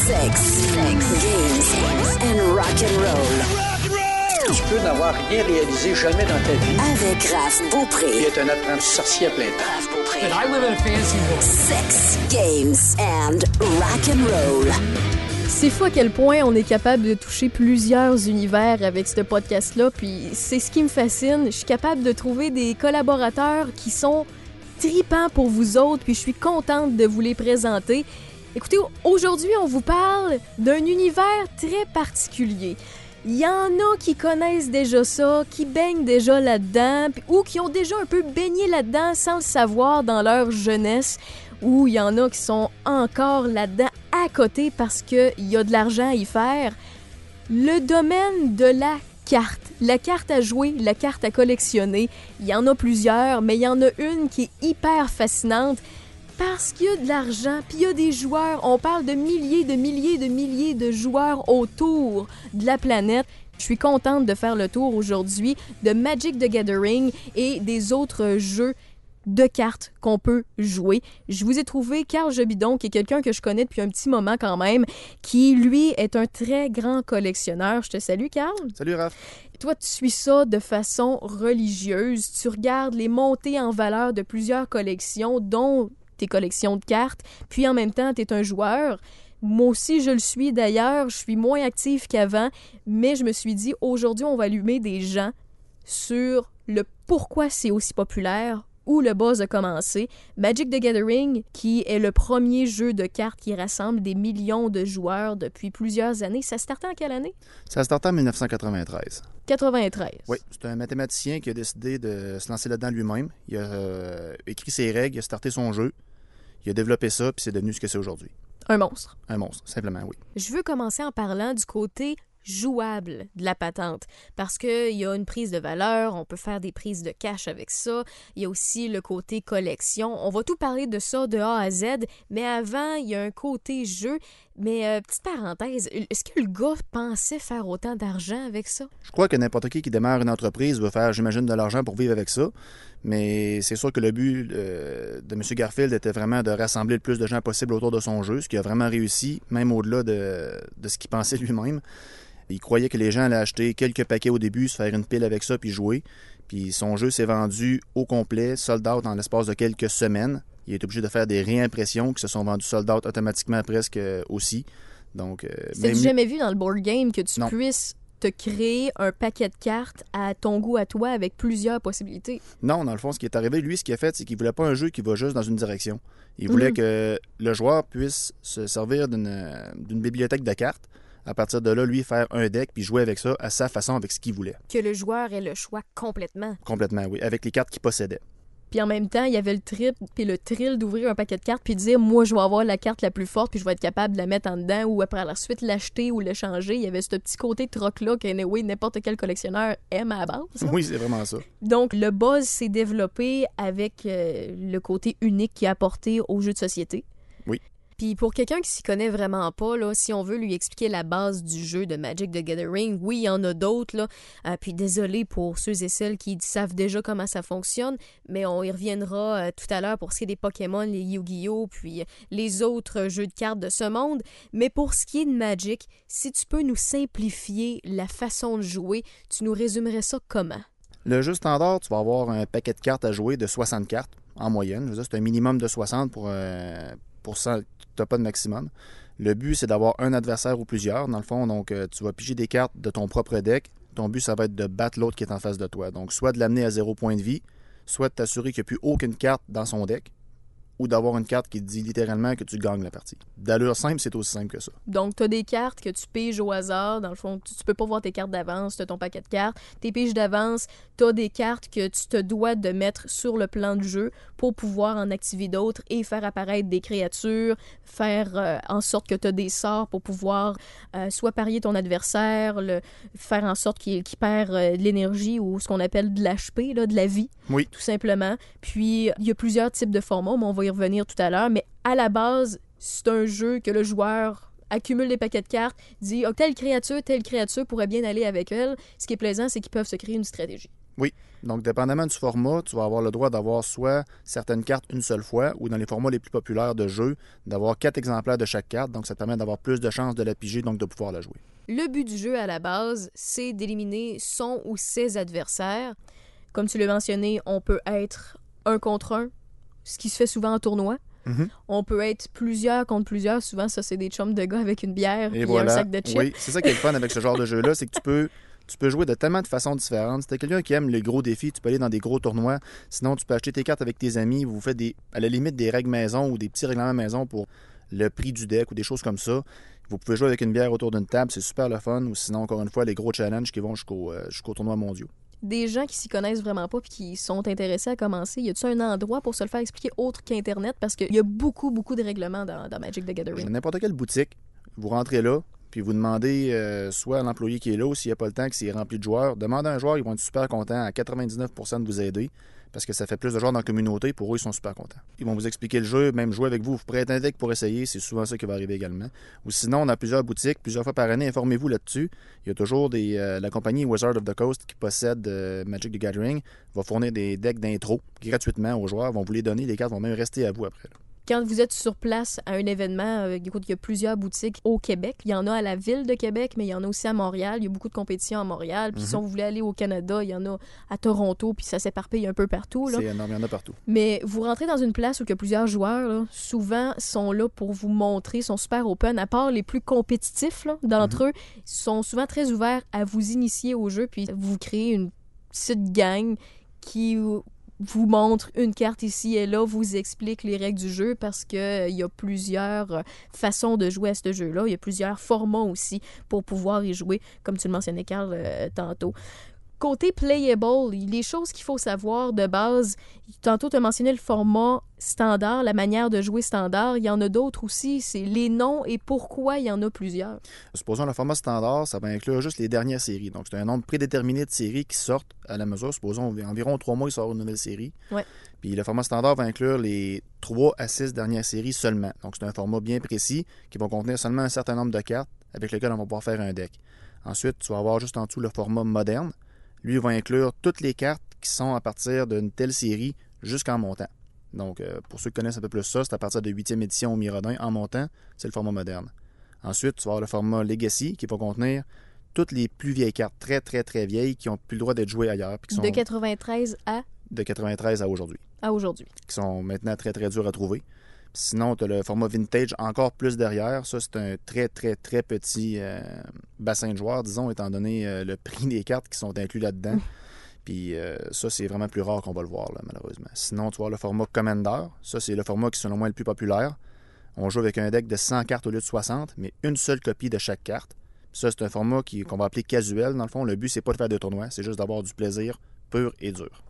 Sex, games and rock and roll. Tu peux n'avoir rien réalisé jamais dans ta vie. Avec Raph Il Beaupré. est un apprenti sorcier à plein temps. Raph Beaupré. I live in a fancy world. Sex, games and rock and roll. C'est fou à quel point on est capable de toucher plusieurs univers avec ce podcast-là, puis c'est ce qui me fascine. Je suis capable de trouver des collaborateurs qui sont tripants pour vous autres, puis je suis contente de vous les présenter. Écoutez, aujourd'hui, on vous parle d'un univers très particulier. Il y en a qui connaissent déjà ça, qui baignent déjà là-dedans, ou qui ont déjà un peu baigné là-dedans sans le savoir dans leur jeunesse, ou il y en a qui sont encore là-dedans à côté parce qu'il y a de l'argent à y faire. Le domaine de la carte, la carte à jouer, la carte à collectionner, il y en a plusieurs, mais il y en a une qui est hyper fascinante parce qu'il y a de l'argent, puis il y a des joueurs. On parle de milliers, de milliers, de milliers de joueurs autour de la planète. Je suis contente de faire le tour aujourd'hui de Magic the Gathering et des autres jeux de cartes qu'on peut jouer. Je vous ai trouvé Carl Jobidon, qui est quelqu'un que je connais depuis un petit moment quand même, qui lui est un très grand collectionneur. Je te salue, Carl. Salut Raph. Toi, tu suis ça de façon religieuse. Tu regardes les montées en valeur de plusieurs collections, dont tes collections de cartes, puis en même temps, tu es un joueur. Moi aussi, je le suis d'ailleurs. Je suis moins active qu'avant, mais je me suis dit, aujourd'hui, on va allumer des gens sur le pourquoi c'est aussi populaire, où le buzz a commencé. Magic the Gathering, qui est le premier jeu de cartes qui rassemble des millions de joueurs depuis plusieurs années. Ça startait en quelle année? Ça a starté en 1993. 93. Oui, c'est un mathématicien qui a décidé de se lancer là-dedans lui-même. Il a euh, écrit ses règles, il a starté son jeu, il a développé ça, puis c'est devenu ce que c'est aujourd'hui. Un monstre. Un monstre, simplement, oui. Je veux commencer en parlant du côté jouable de la patente parce qu'il y a une prise de valeur, on peut faire des prises de cash avec ça, il y a aussi le côté collection. On va tout parler de ça de A à Z, mais avant, il y a un côté jeu. Mais euh, petite parenthèse, est-ce que le gars pensait faire autant d'argent avec ça? Je crois que n'importe qui qui démarre une entreprise veut faire, j'imagine, de l'argent pour vivre avec ça. Mais c'est sûr que le but euh, de M. Garfield était vraiment de rassembler le plus de gens possible autour de son jeu, ce qui a vraiment réussi, même au-delà de, de ce qu'il pensait lui-même. Il croyait que les gens allaient acheter quelques paquets au début, se faire une pile avec ça, puis jouer. Puis son jeu s'est vendu au complet, sold out en l'espace de quelques semaines. Il est obligé de faire des réimpressions qui se sont vendues sold out automatiquement presque euh, aussi. Donc, euh, même lui- jamais vu dans le board game que tu Non. puisses te créer un paquet de cartes à ton goût à toi avec plusieurs possibilités. Non, dans le fond, ce qui est arrivé, lui, ce qu'il a fait, c'est qu'il voulait pas un jeu qui va juste dans une direction. Il voulait Mhm. que le joueur puisse se servir d'une d'une bibliothèque de cartes. À partir de là, lui, faire un deck puis jouer avec ça à sa façon, avec ce qu'il voulait. Que le joueur ait le choix complètement. Complètement, oui. Avec les cartes qu'il possédait. Puis en même temps, il y avait le trip puis le thrill d'ouvrir un paquet de cartes puis de dire moi je vais avoir la carte la plus forte puis je vais être capable de la mettre en dedans ou après la suite l'acheter ou l'échanger. Il y avait ce petit côté troc là que anyway, n'importe quel collectionneur aime à la base. Oui, c'est vraiment ça. Donc le buzz s'est développé avec euh, le côté unique qui a apporté aux jeux de société. Puis pour quelqu'un qui s'y connaît vraiment pas, là, si on veut lui expliquer la base du jeu de Magic the Gathering, oui, il y en a d'autres. Là. Euh, puis désolé pour ceux et celles qui savent déjà comment ça fonctionne, mais on y reviendra euh, tout à l'heure pour ce qui est des Pokémon, les Yu-Gi-Oh! puis euh, les autres jeux de cartes de ce monde. Mais pour ce qui est de Magic, si tu peux nous simplifier la façon de jouer, tu nous résumerais ça comment? Le jeu standard, tu vas avoir un paquet de cartes à jouer de 60 cartes en moyenne. C'est un minimum de 60 pour, euh, pour 100, pas de maximum. Le but, c'est d'avoir un adversaire ou plusieurs, dans le fond. Donc, euh, tu vas piger des cartes de ton propre deck. Ton but, ça va être de battre l'autre qui est en face de toi. Donc, soit de l'amener à zéro point de vie, soit de t'assurer qu'il n'y a plus aucune carte dans son deck, ou d'avoir une carte qui dit littéralement que tu gagnes la partie. D'allure simple, c'est aussi simple que ça. Donc, tu as des cartes que tu piges au hasard. Dans le fond, tu, tu peux pas voir tes cartes d'avance, tu as ton paquet de cartes. Tes piges d'avance, tu as des cartes que tu te dois de mettre sur le plan de jeu pour pouvoir en activer d'autres et faire apparaître des créatures, faire euh, en sorte que tu as des sorts pour pouvoir euh, soit parier ton adversaire, le, faire en sorte qu'il qu'il perd euh, de l'énergie ou ce qu'on appelle de l'HP, de la vie Oui. tout simplement. Puis, il y a plusieurs types de formats, mais on va y revenir tout à l'heure. Mais à la base, c'est un jeu que le joueur accumule des paquets de cartes, dit oh, telle créature, telle créature pourrait bien aller avec elle. Ce qui est plaisant, c'est qu'ils peuvent se créer une stratégie. Donc, dépendamment du format, tu vas avoir le droit d'avoir soit certaines cartes une seule fois ou dans les formats les plus populaires de jeu, d'avoir quatre exemplaires de chaque carte. Donc, ça te permet d'avoir plus de chances de la piger, donc de pouvoir la jouer. Le but du jeu à la base, c'est d'éliminer son ou ses adversaires. Comme tu l'as mentionné, on peut être un contre un, ce qui se fait souvent en tournoi. Mhm. On peut être plusieurs contre plusieurs. Souvent, ça, c'est des chums de gars avec une bière Et voilà. un sac de chips. Oui, c'est ça qui est le fun avec ce genre de jeu-là, c'est que tu peux, tu peux jouer de tellement de façons différentes. Si t'es quelqu'un qui aime les gros défis, tu peux aller dans des gros tournois. Sinon, tu peux acheter tes cartes avec tes amis. Vous faites des, à la limite des règles maison ou des petits règlements maison pour le prix du deck ou des choses comme ça. Vous pouvez jouer avec une bière autour d'une table, c'est super le fun. Ou sinon, encore une fois, les gros challenges qui vont jusqu'au euh, jusqu'au tournoi mondiaux. Des gens qui s'y connaissent vraiment pas puis qui sont intéressés à commencer, y a-tu un endroit pour se le faire expliquer autre qu'Internet? Parce qu'il y a beaucoup, beaucoup de règlements dans, dans Magic the Gathering. N'importe quelle boutique, vous rentrez là, puis vous demandez euh, soit à l'employé qui est là s'il n'y a pas le temps, que c'est rempli de joueurs. Demandez à un joueur, ils vont être super contents à 99% de vous aider parce que ça fait plus de joueurs dans la communauté. Pour eux, ils sont super contents. Ils vont vous expliquer le jeu, même jouer avec vous. Vous être un deck pour essayer. C'est souvent ça qui va arriver également. Ou sinon, on a plusieurs boutiques, plusieurs fois par année. Informez-vous là-dessus. Il y a toujours euh, la compagnie Wizard of the Coast qui possède euh, Magic the Gathering va fournir des decks d'intro gratuitement aux joueurs. vont vous les donner. Les cartes vont même rester à vous après. Quand vous êtes sur place à un événement, euh, écoute, il y a plusieurs boutiques au Québec. Il y en a à la ville de Québec, mais il y en a aussi à Montréal. Il y a beaucoup de compétitions à Montréal. Puis si on voulait aller au Canada, il y en a à Toronto, puis ça s'éparpille un peu partout. Là. C'est énorme, il y en a partout. Mais vous rentrez dans une place où il y a plusieurs joueurs, là, souvent sont là pour vous montrer, sont super open, à part les plus compétitifs d'entre eux, sont souvent très ouverts à vous initier au jeu, puis vous créez une petite gang qui vous montre une carte ici et là, vous explique les règles du jeu parce que il y a plusieurs euh, façons de jouer à ce jeu-là. Il y a plusieurs formats aussi pour pouvoir y jouer, comme tu le mentionnais, Carl, euh, tantôt. Côté playable, les choses qu'il faut savoir de base, tantôt tu as mentionné le format standard, la manière de jouer standard, il y en a d'autres aussi, c'est les noms et pourquoi il y en a plusieurs. Supposons le format standard, ça va inclure juste les dernières séries. Donc, c'est un nombre prédéterminé de séries qui sortent à la mesure. Supposons environ trois mois, il sort une nouvelle série. Ouais. Puis le format standard va inclure les trois à six dernières séries seulement. Donc, c'est un format bien précis qui va contenir seulement un certain nombre de cartes avec lesquelles on va pouvoir faire un deck. Ensuite, tu vas avoir juste en dessous le format moderne. Lui, il va inclure toutes les cartes qui sont à partir d'une telle série jusqu'en montant. Donc, euh, pour ceux qui connaissent un peu plus ça, c'est à partir de 8e édition au Mirodin en montant, c'est le format moderne. Ensuite, tu vas avoir le format Legacy qui va contenir toutes les plus vieilles cartes, très très très vieilles, qui n'ont plus le droit d'être jouées ailleurs, puis qui sont De 93 à, de 93 à aujourd'hui, à aujourd'hui. qui sont maintenant très très durs à trouver. Sinon, tu as le format vintage encore plus derrière. Ça, c'est un très très très petit euh, bassin de joueurs, disons, étant donné euh, le prix des cartes qui sont inclus là-dedans. Puis euh, ça, c'est vraiment plus rare qu'on va le voir, là, malheureusement. Sinon, tu vois le format Commander. Ça, c'est le format qui, selon moi, est le plus populaire. On joue avec un deck de 100 cartes au lieu de 60, mais une seule copie de chaque carte. Ça, c'est un format qu'on va appeler casuel, dans le fond. Le but, c'est pas de faire de tournoi, c'est juste d'avoir du plaisir pur et dur.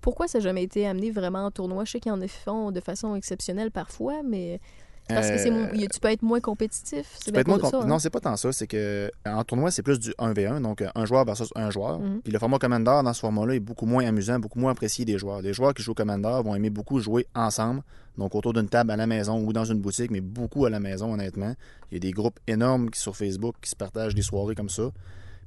Pourquoi ça n'a jamais été amené vraiment en tournoi? Je sais qu'ils en font de façon exceptionnelle parfois, mais parce que c'est Euh, tu peux être moins compétitif. Tu peux être moins ça, hein? Non, c'est pas tant ça. C'est que en tournoi, c'est plus du 1v1, donc euh, un joueur versus un joueur. Mhm. Puis le format Commander, dans ce format-là, est beaucoup moins amusant, beaucoup moins apprécié des joueurs. Les joueurs qui jouent au Commander vont aimer beaucoup jouer ensemble, donc autour d'une table à la maison ou dans une boutique, mais beaucoup à la maison, honnêtement. Il y a des groupes énormes qui, sur Facebook qui se partagent des soirées comme ça.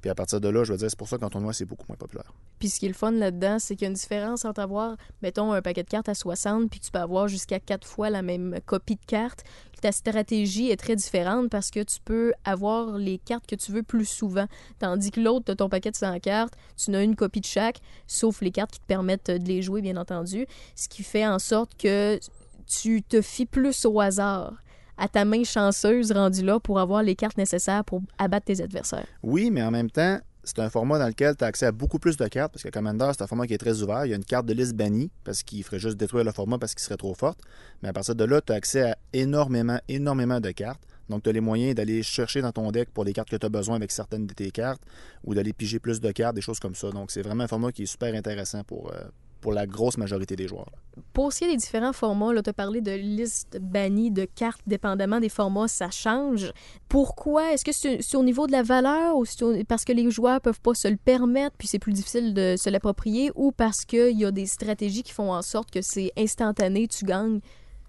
Puis à partir de là, je veux dire, c'est pour ça qu'en tournoi, c'est beaucoup moins populaire. Puis ce qui est le fun là-dedans, c'est qu'il y a une différence entre avoir, mettons, un paquet de cartes à 60, puis tu peux avoir jusqu'à quatre fois la même copie de cartes. Ta stratégie est très différente parce que tu peux avoir les cartes que tu veux plus souvent. Tandis que l'autre, tu ton paquet de 100 cartes, tu n'as une copie de chaque, sauf les cartes qui te permettent de les jouer, bien entendu. Ce qui fait en sorte que tu te fies plus au hasard, à ta main chanceuse rendue là pour avoir les cartes nécessaires pour abattre tes adversaires? Oui, mais en même temps, c'est un format dans lequel tu as accès à beaucoup plus de cartes, parce que Commander, c'est un format qui est très ouvert. Il y a une carte de liste bannie, parce qu'il ferait juste détruire le format parce qu'il serait trop forte. Mais à partir de là, tu as accès à énormément, énormément de cartes. Donc, tu as les moyens d'aller chercher dans ton deck pour les cartes que tu as besoin avec certaines de tes cartes, ou d'aller piger plus de cartes, des choses comme ça. Donc, c'est vraiment un format qui est super intéressant pour, euh, pour la grosse majorité des joueurs. Pour ce qui est des différents formats, tu as parlé de listes bannies de cartes, dépendamment des formats, ça change. Pourquoi? Est-ce que c'est au niveau de la valeur ou parce que les joueurs peuvent pas se le permettre puis c'est plus difficile de se l'approprier ou parce qu'il y a des stratégies qui font en sorte que c'est instantané, tu gagnes?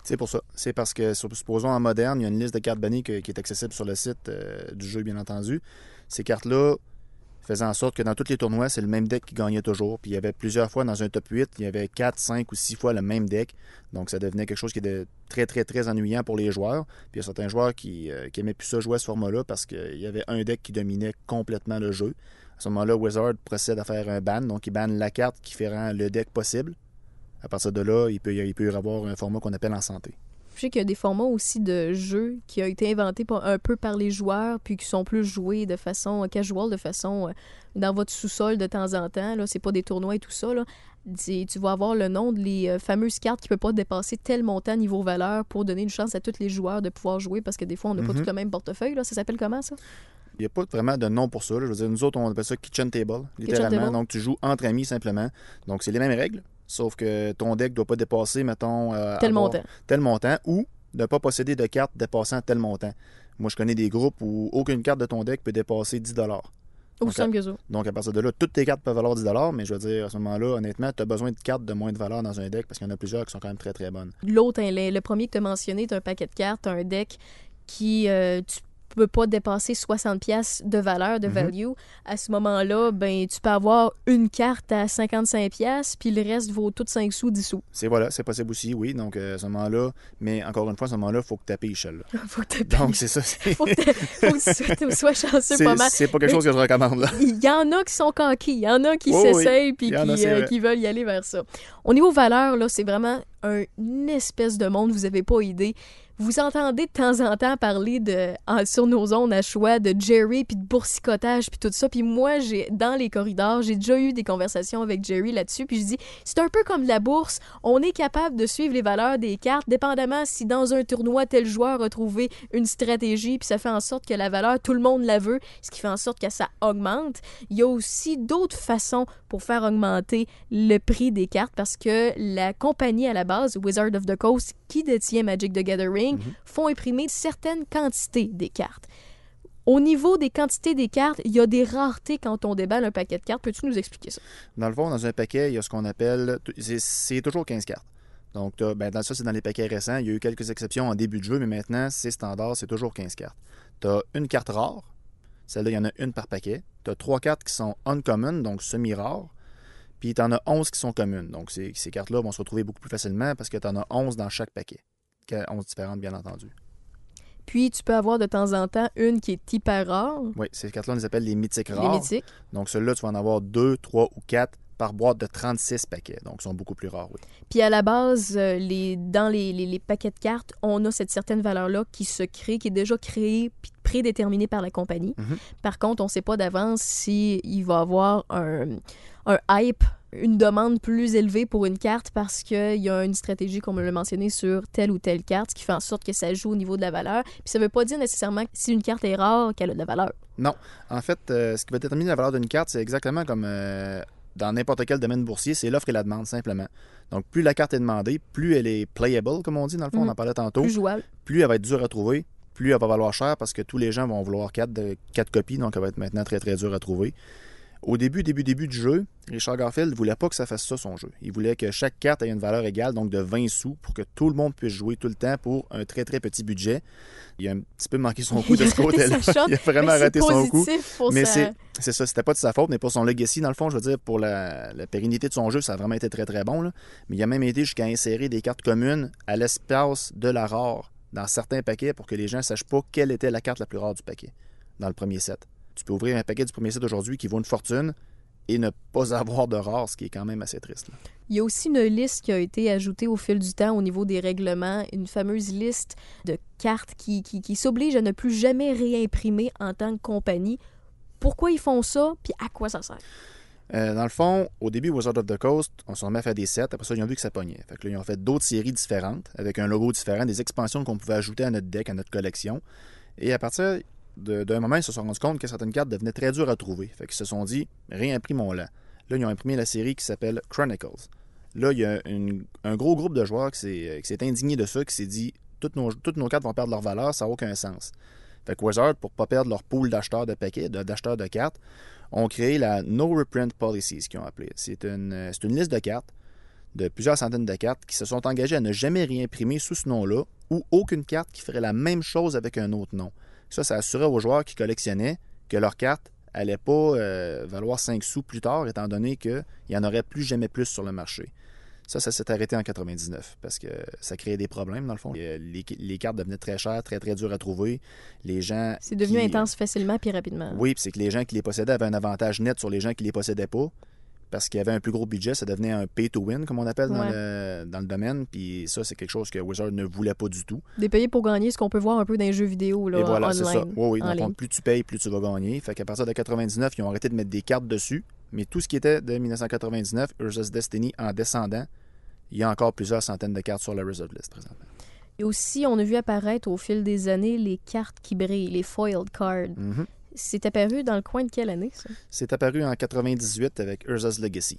C'est pour ça. C'est parce que, sup- supposons en moderne, il y a une liste de cartes bannies que- qui est accessible sur le site euh, du jeu, bien entendu. Ces cartes-là, faisant en sorte que dans tous les tournois, c'est le même deck qui gagnait toujours. Puis il y avait plusieurs fois dans un top 8, il y avait 4, 5 ou 6 fois le même deck. Donc ça devenait quelque chose qui était très, très, très ennuyant pour les joueurs. Puis il y a certains joueurs qui, euh, qui aimaient plus ça jouer à ce format-là parce qu'il y avait un deck qui dominait complètement le jeu. À ce moment-là, Wizard procède à faire un ban. Donc il banne la carte qui fait le deck possible. À partir de là, il peut y avoir un format qu'on appelle en santé. Sais qu'il y a des formats aussi de jeux qui ont été inventés un peu par les joueurs, puis qui sont plus joués de façon casual, de façon euh, dans votre sous-sol de temps en temps. Là, c'est pas des tournois et tout ça. Là. Tu vas avoir le nom de les euh, fameuses cartes qui ne peuvent pas dépasser tel montant niveau valeur pour donner une chance à tous les joueurs de pouvoir jouer parce que des fois, on n'a pas Mhm. tout le même portefeuille. Là. Ça s'appelle comment ça? Il n'y a pas vraiment de nom pour ça. là. Je veux dire, nous autres, on appelle ça kitchen table, littéralement. table. Donc, tu joues entre amis simplement. Donc, c'est les mêmes règles, sauf que ton deck ne doit pas dépasser, mettons, euh, Tel montant. tel montant ou ne pas posséder de cartes dépassant tel montant. Moi, je connais des groupes où aucune carte de ton deck peut dépasser 10 Au Ok. simple que ça. Donc, à partir de là, toutes tes cartes peuvent valoir 10 mais je veux dire, à ce moment-là, honnêtement, tu as besoin de cartes de moins de valeur dans un deck parce qu'il y en a plusieurs qui sont quand même très, très bonnes. L'autre, hein, le, premier que tu as mentionné, tu un paquet de cartes, un deck qui euh, tu peux pas dépasser 60 pièces de valeur, de Mhm. value. À ce moment-là, ben tu peux avoir une carte à 55 pièces, puis le reste vaut tout 5 sous, 10 sous. C'est voilà, c'est possible aussi, oui. Donc, euh, à ce moment-là, mais encore une fois, à ce moment-là, il faut que tu payes là. faut que tu Donc, c'est ça. faut que faut que tu sois- chanceux pas mal. c'est pas quelque chose que je recommande. Il y en a qui sont coquilles, il y en a qui Oui, oui. s'essayent puis en a, qui, euh, qui veulent y aller vers ça. Au niveau valeur, là, c'est vraiment un une espèce de monde, vous n'avez pas idée. Vous entendez de temps en temps parler de sur nos ondes à choix de Jerry puis de boursicotage puis tout ça. Puis moi, j'ai dans les corridors, j'ai déjà eu des conversations avec Jerry là-dessus. Puis je dis, c'est un peu comme la bourse. On est capable de suivre les valeurs des cartes, dépendamment si dans un tournoi tel joueur a trouvé une stratégie, puis ça fait en sorte que la valeur tout le monde la veut, ce qui fait en sorte que ça augmente. Il y a aussi d'autres façons pour faire augmenter le prix des cartes parce que la compagnie à la base, Wizard of the Coast, qui détient Magic the Gathering, font imprimer certaines quantités des cartes. Au niveau des quantités des cartes, il y a des raretés quand on déballe un paquet de cartes. Peux-tu nous expliquer ça? Dans le fond, dans un paquet, il y a ce qu'on appelle. c'est- toujours 15 cartes. Donc, ben, dans ça, c'est dans les paquets récents. Il y a eu quelques exceptions en début de jeu, mais maintenant, c'est standard, c'est toujours 15 cartes. Tu as une carte rare. Celle-là, il y en a une par paquet. Tu as trois cartes qui sont uncommon, donc semi-rares. Puis tu en as 11 qui sont communes. Donc, ces, ces cartes-là vont se retrouver beaucoup plus facilement parce que tu en as 11 dans chaque paquet. Que- 11 différentes, bien entendu. Puis tu peux avoir de temps en temps une qui est hyper rare, Oui, ces cartes-là, on les appelle les mythiques les rares. mythiques. Donc, celles-là, tu vas en avoir 2, 3 ou 4 par boîte de 36 paquets. Donc, ils sont beaucoup plus rares, oui. Puis à la base, euh, les, dans les, les- les paquets de cartes, on a cette certaine valeur-là qui se crée, qui est déjà créée puis prédéterminée par la compagnie. Mhm. Par contre, on ne sait pas d'avance s'il va y avoir un, un hype, une demande plus élevée pour une carte parce qu'il y a une stratégie, comme on l'a mentionné, sur telle ou telle carte, ce qui fait en sorte que ça joue au niveau de la valeur. Puis ça ne veut pas dire nécessairement que si une carte est rare, qu'elle a de la valeur. Non. En fait, euh, ce qui va déterminer la valeur d'une carte, c'est exactement comme euh, dans n'importe quel domaine boursier, c'est l'offre et la demande, simplement. Donc, plus la carte est demandée, plus elle est playable, comme on dit, dans le fond, on en parlait tantôt, Plus jouable. plus elle va être dure à trouver, plus elle va valoir cher parce que tous les gens vont vouloir quatre, de, quatre copies, donc elle va être maintenant très, très dure à trouver. Au début, début, début du jeu, Richard Garfield ne voulait pas que ça fasse ça son jeu. Il voulait que chaque carte ait une valeur égale, donc de 20 sous, pour que tout le monde puisse jouer tout le temps pour un très très petit budget. Il a un petit peu manqué son coup de ce côté-là. Il a vraiment raté son coup. Mais c'est c'est ça, c'était pas de sa faute, mais pour son legacy, dans le fond, je veux dire, pour la, la pérennité de son jeu, ça a vraiment été très très bon. là. Mais il a même été jusqu'à insérer des cartes communes à l'espace de la rare dans certains paquets pour que les gens ne sachent pas quelle était la carte la plus rare du paquet dans le premier set. Tu peux ouvrir un paquet du premier set aujourd'hui qui vaut une fortune et ne pas avoir de rare, ce qui est quand même assez triste. là. Il y a aussi une liste qui a été ajoutée au fil du temps au niveau des règlements, une fameuse liste de cartes qui, qui, qui s'oblige à ne plus jamais réimprimer en tant que compagnie. Pourquoi ils font ça, puis à quoi ça sert? Euh, dans le fond, au début, Wizard of the Coast, on se remet à faire des sets. Après ça, ils ont vu que ça pognait. Fait que là, ils ont fait d'autres séries différentes, avec un logo différent, des expansions qu'on pouvait ajouter à notre deck, à notre collection. Et à partir d'un moment, ils se sont rendus compte que certaines cartes devenaient très dures à trouver. Fait qu'ils se sont dit, réimprimons-la. Là, ils ont imprimé la série qui s'appelle Chronicles. Là, il y a un gros groupe de joueurs qui s'est euh, qui s'est indigné de ça, qui s'est dit, toutes nos, cartes vont perdre leur valeur, ça n'a aucun sens. Fait que Wizard, pour pas perdre leur pool d'acheteurs de paquets, d'acheteurs de cartes, ont créé la No Reprint Policy, ce qu'ils ont appelé. C'est une, euh, une liste de cartes, de plusieurs centaines de cartes, qui se sont engagées à ne jamais réimprimer sous ce nom-là ou aucune carte qui ferait la même chose avec un autre nom. Ça, ça assurait aux joueurs qui collectionnaient que leur carte allait pas euh, valoir 5 sous plus tard, étant donné qu'il n'y en aurait plus jamais plus sur le marché. Ça, ça s'est arrêté en 99 parce que ça créait des problèmes, dans le fond. Les, les- les cartes devenaient très chères, très, très dures à trouver. Les gens. C'est devenu qui- intense facilement puis rapidement. Oui, puis c'est que les gens qui les possédaient avaient un avantage net sur les gens qui les possédaient pas. Parce qu'il y avait un plus gros budget, ça devenait un pay to win, comme on appelle dans, le, dans le domaine. Puis ça, c'est quelque chose que Wizard ne voulait pas du tout. Des payés pour gagner, ce qu'on peut voir un peu dans les jeux vidéo là, Et voilà, c'est ça. Oui, oui. ligne. plus tu payes, plus tu vas gagner. Fait qu'à partir de 99, ils ont arrêté de mettre des cartes dessus. Mais tout ce qui était de 1999, Urza's Destiny en descendant, il y a encore plusieurs centaines de cartes sur la Reserve List présentement. Et aussi, on a vu apparaître au fil des années les cartes qui brillent, les foiled cards. Mhm. C'est apparu dans le coin de quelle année, ça? C'est apparu en 98 avec Urza's Legacy.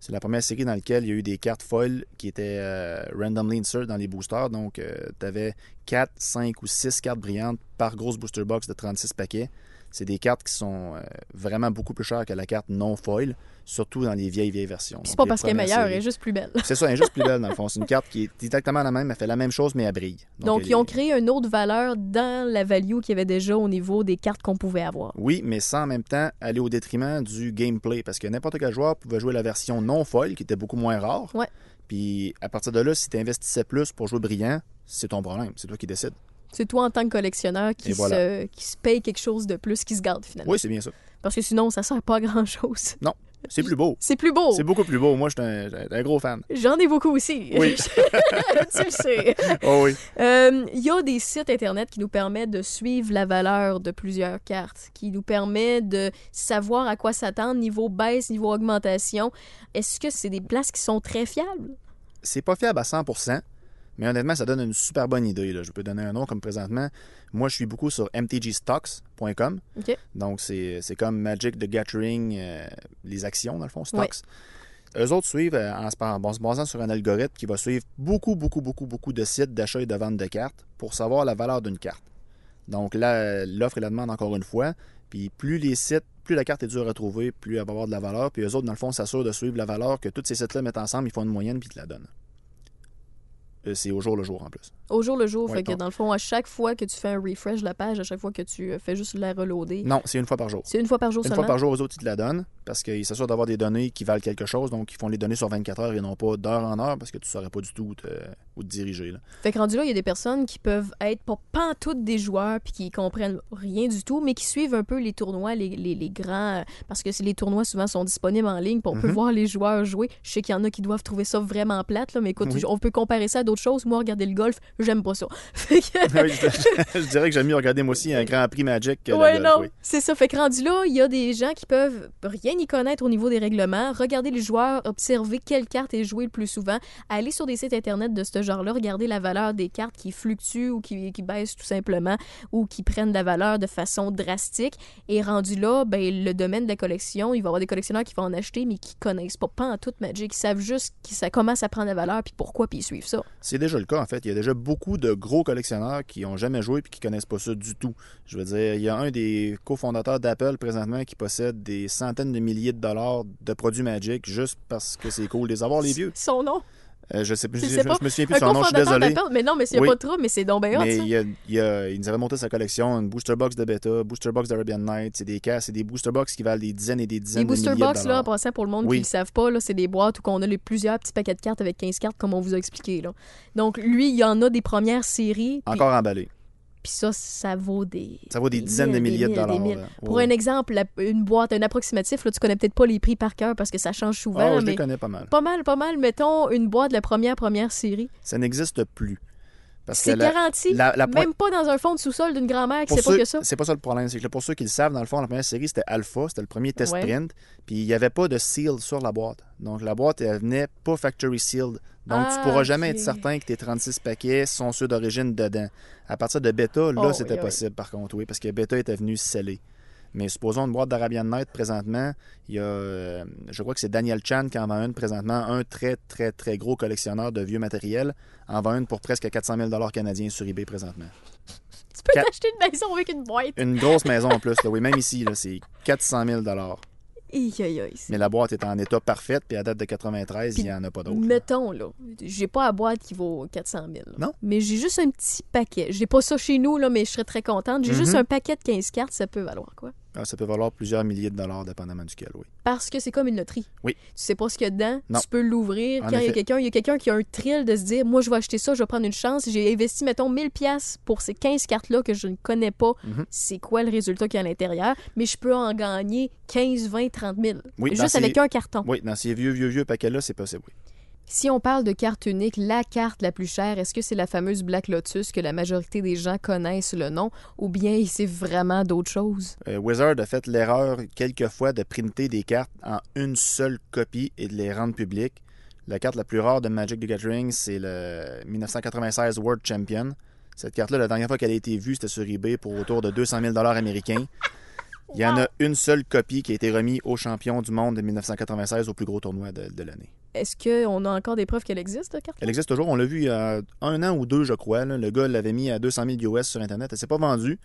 C'est la première série dans laquelle il y a eu des cartes foil qui étaient euh, randomly insert dans les boosters. Donc, tu avais 4, 5 ou 6 cartes brillantes par grosse booster box de 36 paquets. C'est des cartes qui sont euh, vraiment beaucoup plus chères que la carte non foil, surtout dans les vieilles, vieilles versions. C'est pas parce qu'elle est meilleure, elle est juste plus belle. C'est ça, elle est juste plus belle dans le fond. C'est une carte qui est exactement la même, elle fait la même chose, mais elle brille. Donc, elle ils ont créé une autre valeur dans la value qu'il y avait déjà au niveau des cartes qu'on pouvait avoir. Oui, mais sans en même temps aller au détriment du gameplay. Parce que n'importe quel joueur pouvait jouer la version non foil, qui était beaucoup moins rare. Ouais. Puis à partir de là, si tu investissais plus pour jouer brillant, c'est ton problème. C'est toi qui décides. C'est toi, en tant que collectionneur, qui, voilà. se, qui se paye quelque chose de plus, qui se garde finalement. Oui, c'est bien ça. Parce que sinon, ça sert pas à grand-chose. C'est plus beau. C'est plus beau. C'est beaucoup plus beau. Moi, je suis un, un gros fan. J'en ai beaucoup aussi. Oui. tu le sais. Oh oui. Euh, Il y a des sites Internet qui nous permettent de suivre la valeur de plusieurs cartes, qui nous permet de savoir à quoi s'attendre, niveau baisse, niveau augmentation. Est-ce que c'est des places qui sont très fiables? C'est pas fiable à 100%, mais honnêtement, ça donne une super bonne idée. là. Je peux donner un nom comme présentement. Moi, je suis beaucoup sur mtgstocks.com. Donc, c'est comme Magic the Gathering, euh, les actions, dans le fond, stocks. Eux autres suivent euh, en, se en se basant sur un algorithme qui va suivre beaucoup, beaucoup, beaucoup, beaucoup de sites d'achat et de vente de cartes pour savoir la valeur d'une carte. Donc là, l'offre et la demande encore une fois. Puis plus les sites, plus la carte est dure à trouver, plus elle va avoir de la valeur. Puis eux autres, dans le fond, s'assurent de suivre la valeur que tous ces sites-là mettent ensemble, ils font une moyenne puis ils te la donnent. Euh, C'est au jour le jour en plus. Au jour le jour, Ouais, fait que donc- dans le fond, à chaque fois que tu fais un refresh de la page, à chaque fois que tu euh, fais juste la reloader, Non, c'est une fois par jour. c'est une fois par jour Une seulement? fois par jour, eux autres, ils te la donnent parce qu'ils s'assurent d'avoir des données qui valent quelque chose. Donc, ils font les données sur 24 heures et non pas d'heure en heure parce que tu ne saurais pas du tout où te, où te diriger. là. Fait que rendu là, il y a des personnes qui peuvent être pas pantoute des joueurs puis qui comprennent rien du tout, mais qui suivent un peu les tournois, les, les, les grands. euh, Parce que les tournois souvent sont disponibles en ligne, puis on peut Mhm. voir les joueurs jouer. Je sais qu'il y en a qui doivent trouver ça vraiment plate, là, mais écoute, Oui. on peut comparer ça à d'autres choses. Moi, regarder le golf, j'aime pas ça. Que. Oui, je, je dirais que j'aime mieux regarder moi aussi un Grand Prix Magic que Ouais, le golf, non, oui. c'est ça. Fait que rendu là, il y a des gens qui peuvent rien y connaître au niveau des règlements, regarder les joueurs, observer quelle carte est jouée le plus souvent, aller sur des sites internet de ce genre-là, regarder la valeur des cartes qui fluctuent ou qui, qui baissent tout simplement ou qui prennent de la valeur de façon drastique. Et rendu là, ben, le domaine de la collection, il va y avoir des collectionneurs qui vont en acheter, mais qui connaissent pas, pas en tout Magic, qui savent juste qui, ça commence à prendre la valeur, puis pourquoi, puis ils suivent ça. C'est déjà le cas, en fait. Il y a déjà beaucoup de gros collectionneurs qui n'ont jamais joué et qui connaissent pas ça du tout. Je veux dire, il y a un des cofondateurs d'Apple présentement qui possède des centaines de milliers de dollars de produits Magic juste parce que c'est cool de les avoir, les vieux. Son nom? Euh, je sais plus, Je je, me souviens plus de son nom, je suis désolé. mais non, mais s'il n'y a Oui. pas de trouble, mais c'est donc bien Mais il, y a- il, y a- il nous avait monté sa collection, une booster box de bêta, booster box d'Arabian Night, c'est des cas, c'est des booster box qui valent des dizaines et des dizaines Les de booster milliers box, de là, en passant pour le monde Oui. qui ne le savent pas, là, c'est des boîtes où on a les plusieurs petits paquets de cartes avec 15 cartes, comme on vous a expliqué. Là. Donc, lui, il y en a des premières séries. Puis, Encore emballé. Puis ça, ça vaut des. Ça vaut des dizaines de milliers de des dollars. Pour un exemple, une boîte, un approximatif, là, tu connais peut-être pas les prix par cœur parce que ça change souvent. Là, je mais les connais pas mal. pas mal, pas mal. Mettons une boîte de la première, première série. Ça n'existe plus. C'est garanti. la- la Même pas dans un fond de sous-sol d'une grand-mère qui sait pas que ça. C'est pas ça le problème. C'est que pour ceux qui le savent, dans le fond, la première série, c'était Alpha. C'était le premier test Ouais. print. Puis il n'y avait pas de seal sur la boîte. Donc la boîte, elle venait pas factory sealed. Donc Ah, tu pourras jamais être certain que tes 36 paquets sont ceux d'origine dedans. À partir de bêta, là, Oh, c'était oui, oui. possible par contre, oui, parce que bêta était venu sceller. Mais supposons une boîte d'Arabian Night présentement, il y a, euh, je crois que c'est Daniel Chan qui en vend une présentement, un très très très gros collectionneur de vieux matériel, en vend une pour presque 400 000 canadiens sur eBay présentement. Tu peux t'acheter une maison avec une boîte. Une grosse maison en plus, là. oui, même ici, là, c'est 400 000 Aïe, aïe, aïe. Mais la boîte est en état parfait, puis à date de 93, Puis il n'y en a pas d'autres. Mettons, là, j'ai pas la boîte qui vaut 400 000. là. Non. Mais j'ai juste un petit paquet. J'ai pas ça chez nous, là, mais je serais très contente. J'ai juste Mhm. un paquet de 15 cartes, ça peut valoir quoi? Ah, ça peut valoir plusieurs milliers de dollars, dépendamment duquel, oui. Parce que c'est comme une loterie. Oui. Tu sais pas ce qu'il y a dedans, Non. tu peux l'ouvrir. En Quand il y a quelqu'un, il y a quelqu'un qui a un thrill de se dire Moi, je vais acheter ça, je vais prendre une chance. J'ai investi, mettons, 1000$ piastres pour ces 15 cartes-là que je ne connais pas. Mhm. C'est quoi le résultat qu'il y a à l'intérieur? Mais je peux en gagner 15, 20, 30 000. Oui, Juste ces- avec un carton. Oui, dans ces vieux, vieux, vieux paquets-là, c'est possible, oui. Si on parle de carte unique, la carte la plus chère, est-ce que c'est la fameuse Black Lotus que la majorité des gens connaissent le nom ou bien c'est vraiment d'autres choses? Euh, Wizard a fait l'erreur quelquefois de printer des cartes en une seule copie et de les rendre publiques. La carte la plus rare de Magic the Gathering, c'est le 1996 World Champion. Cette carte-là, la dernière fois qu'elle a été vue, c'était sur eBay pour autour de 200 000 américains. Il y en a une seule copie qui a été remise au champion du monde de 1996 au plus gros tournoi de, de l'année. Est-ce qu'on a encore des preuves qu'elle existe, la carte? Elle existe toujours. On l'a vu il y a un an ou deux, je crois. Le gars l'avait mis à 200 000 US sur Internet. Elle s'est pas vendue.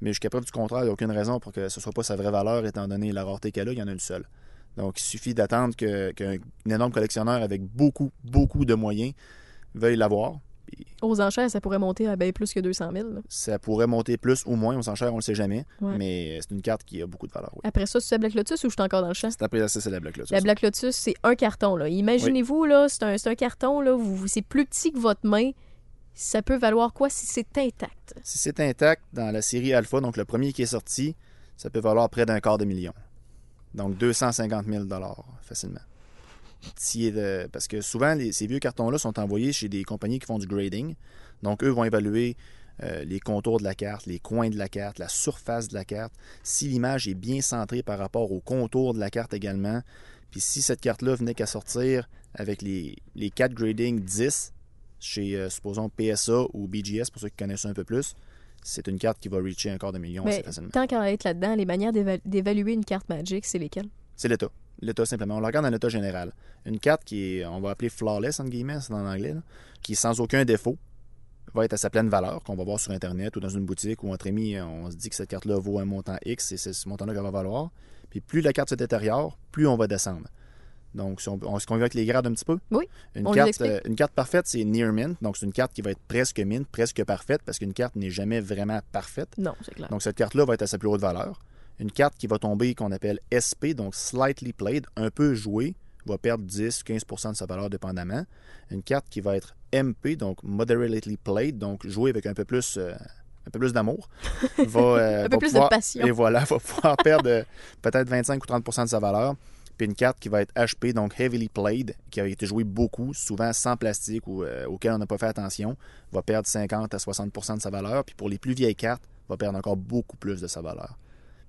Mais jusqu'à preuve du contraire, il n'y a aucune raison pour que ce soit pas sa vraie valeur, étant donné la rareté qu'elle a. Il y en a une seule. Donc, il suffit d'attendre qu'un énorme collectionneur avec beaucoup, beaucoup de moyens veuille l'avoir. Aux enchères, ça pourrait monter à bien plus que 200 000. là. ça pourrait monter plus ou moins. S'en cher, on le sait jamais. Ouais. Mais c'est une carte qui a beaucoup de valeur. Oui. Après ça, c'est la Black Lotus ou je suis encore dans le champ? C'est après ça, c'est la Black Lotus. La Black Lotus, c'est un carton. Là. Imaginez-vous, là, c'est un, c'est un carton, là, c'est plus petit que votre main. Ça peut valoir quoi si c'est intact? Si c'est intact dans la série Alpha, donc le premier qui est sorti, ça peut valoir près d'un quart de million. Donc 250 000 facilement. Parce que souvent, les- ces vieux cartons-là sont envoyés chez des compagnies qui font du grading. Donc, eux vont évaluer euh, les contours de la carte, les coins de la carte, la surface de la carte, si l'image est bien centrée par rapport aux contours de la carte également. Puis si cette carte-là venait qu'à sortir avec les, les 4 grading 10 chez, euh, supposons, PSA ou BGS, pour ceux qui connaissent ça un peu plus, c'est une carte qui va reacher un quart de million assez Mais facilement. tant qu'à être là-dedans, les manières d'éva- d'évaluer une carte Magic, c'est lesquelles? C'est l'état. L'état simplement. On le regarde dans l'état général. Une carte qui est, on va appeler flawless, entre guillemets, c'est en anglais, là, qui est sans aucun défaut, va être à sa pleine valeur, qu'on va voir sur Internet ou dans une boutique ou entre amis, on se dit que cette carte-là vaut un montant X et c'est ce montant-là qu'elle va valoir. Puis plus la carte se détériore, plus on va descendre. Donc, si on, on se convient avec les grades un petit peu? Oui, Une on carte, euh, une carte parfaite, c'est near mint. Donc, c'est une carte qui va être presque mint, presque parfaite, parce qu'une carte n'est jamais vraiment parfaite. Non, c'est clair. Donc, cette carte-là va être à sa plus haute valeur. Une carte qui va tomber, qu'on appelle SP, donc slightly played, un peu jouée, va perdre 10-15% de sa valeur dépendamment. Une carte qui va être MP, donc moderately played, donc jouée avec un peu plus, euh, un peu plus d'amour, va, euh, Un va peu plus de passion. Et voilà, va pouvoir perdre euh, peut-être 25 ou 30% de sa valeur. Puis une carte qui va être HP, donc heavily played, qui a été jouée beaucoup, souvent sans plastique ou euh, auquel on n'a pas fait attention, va perdre 50 à 60% de sa valeur. Puis pour les plus vieilles cartes, va perdre encore beaucoup plus de sa valeur.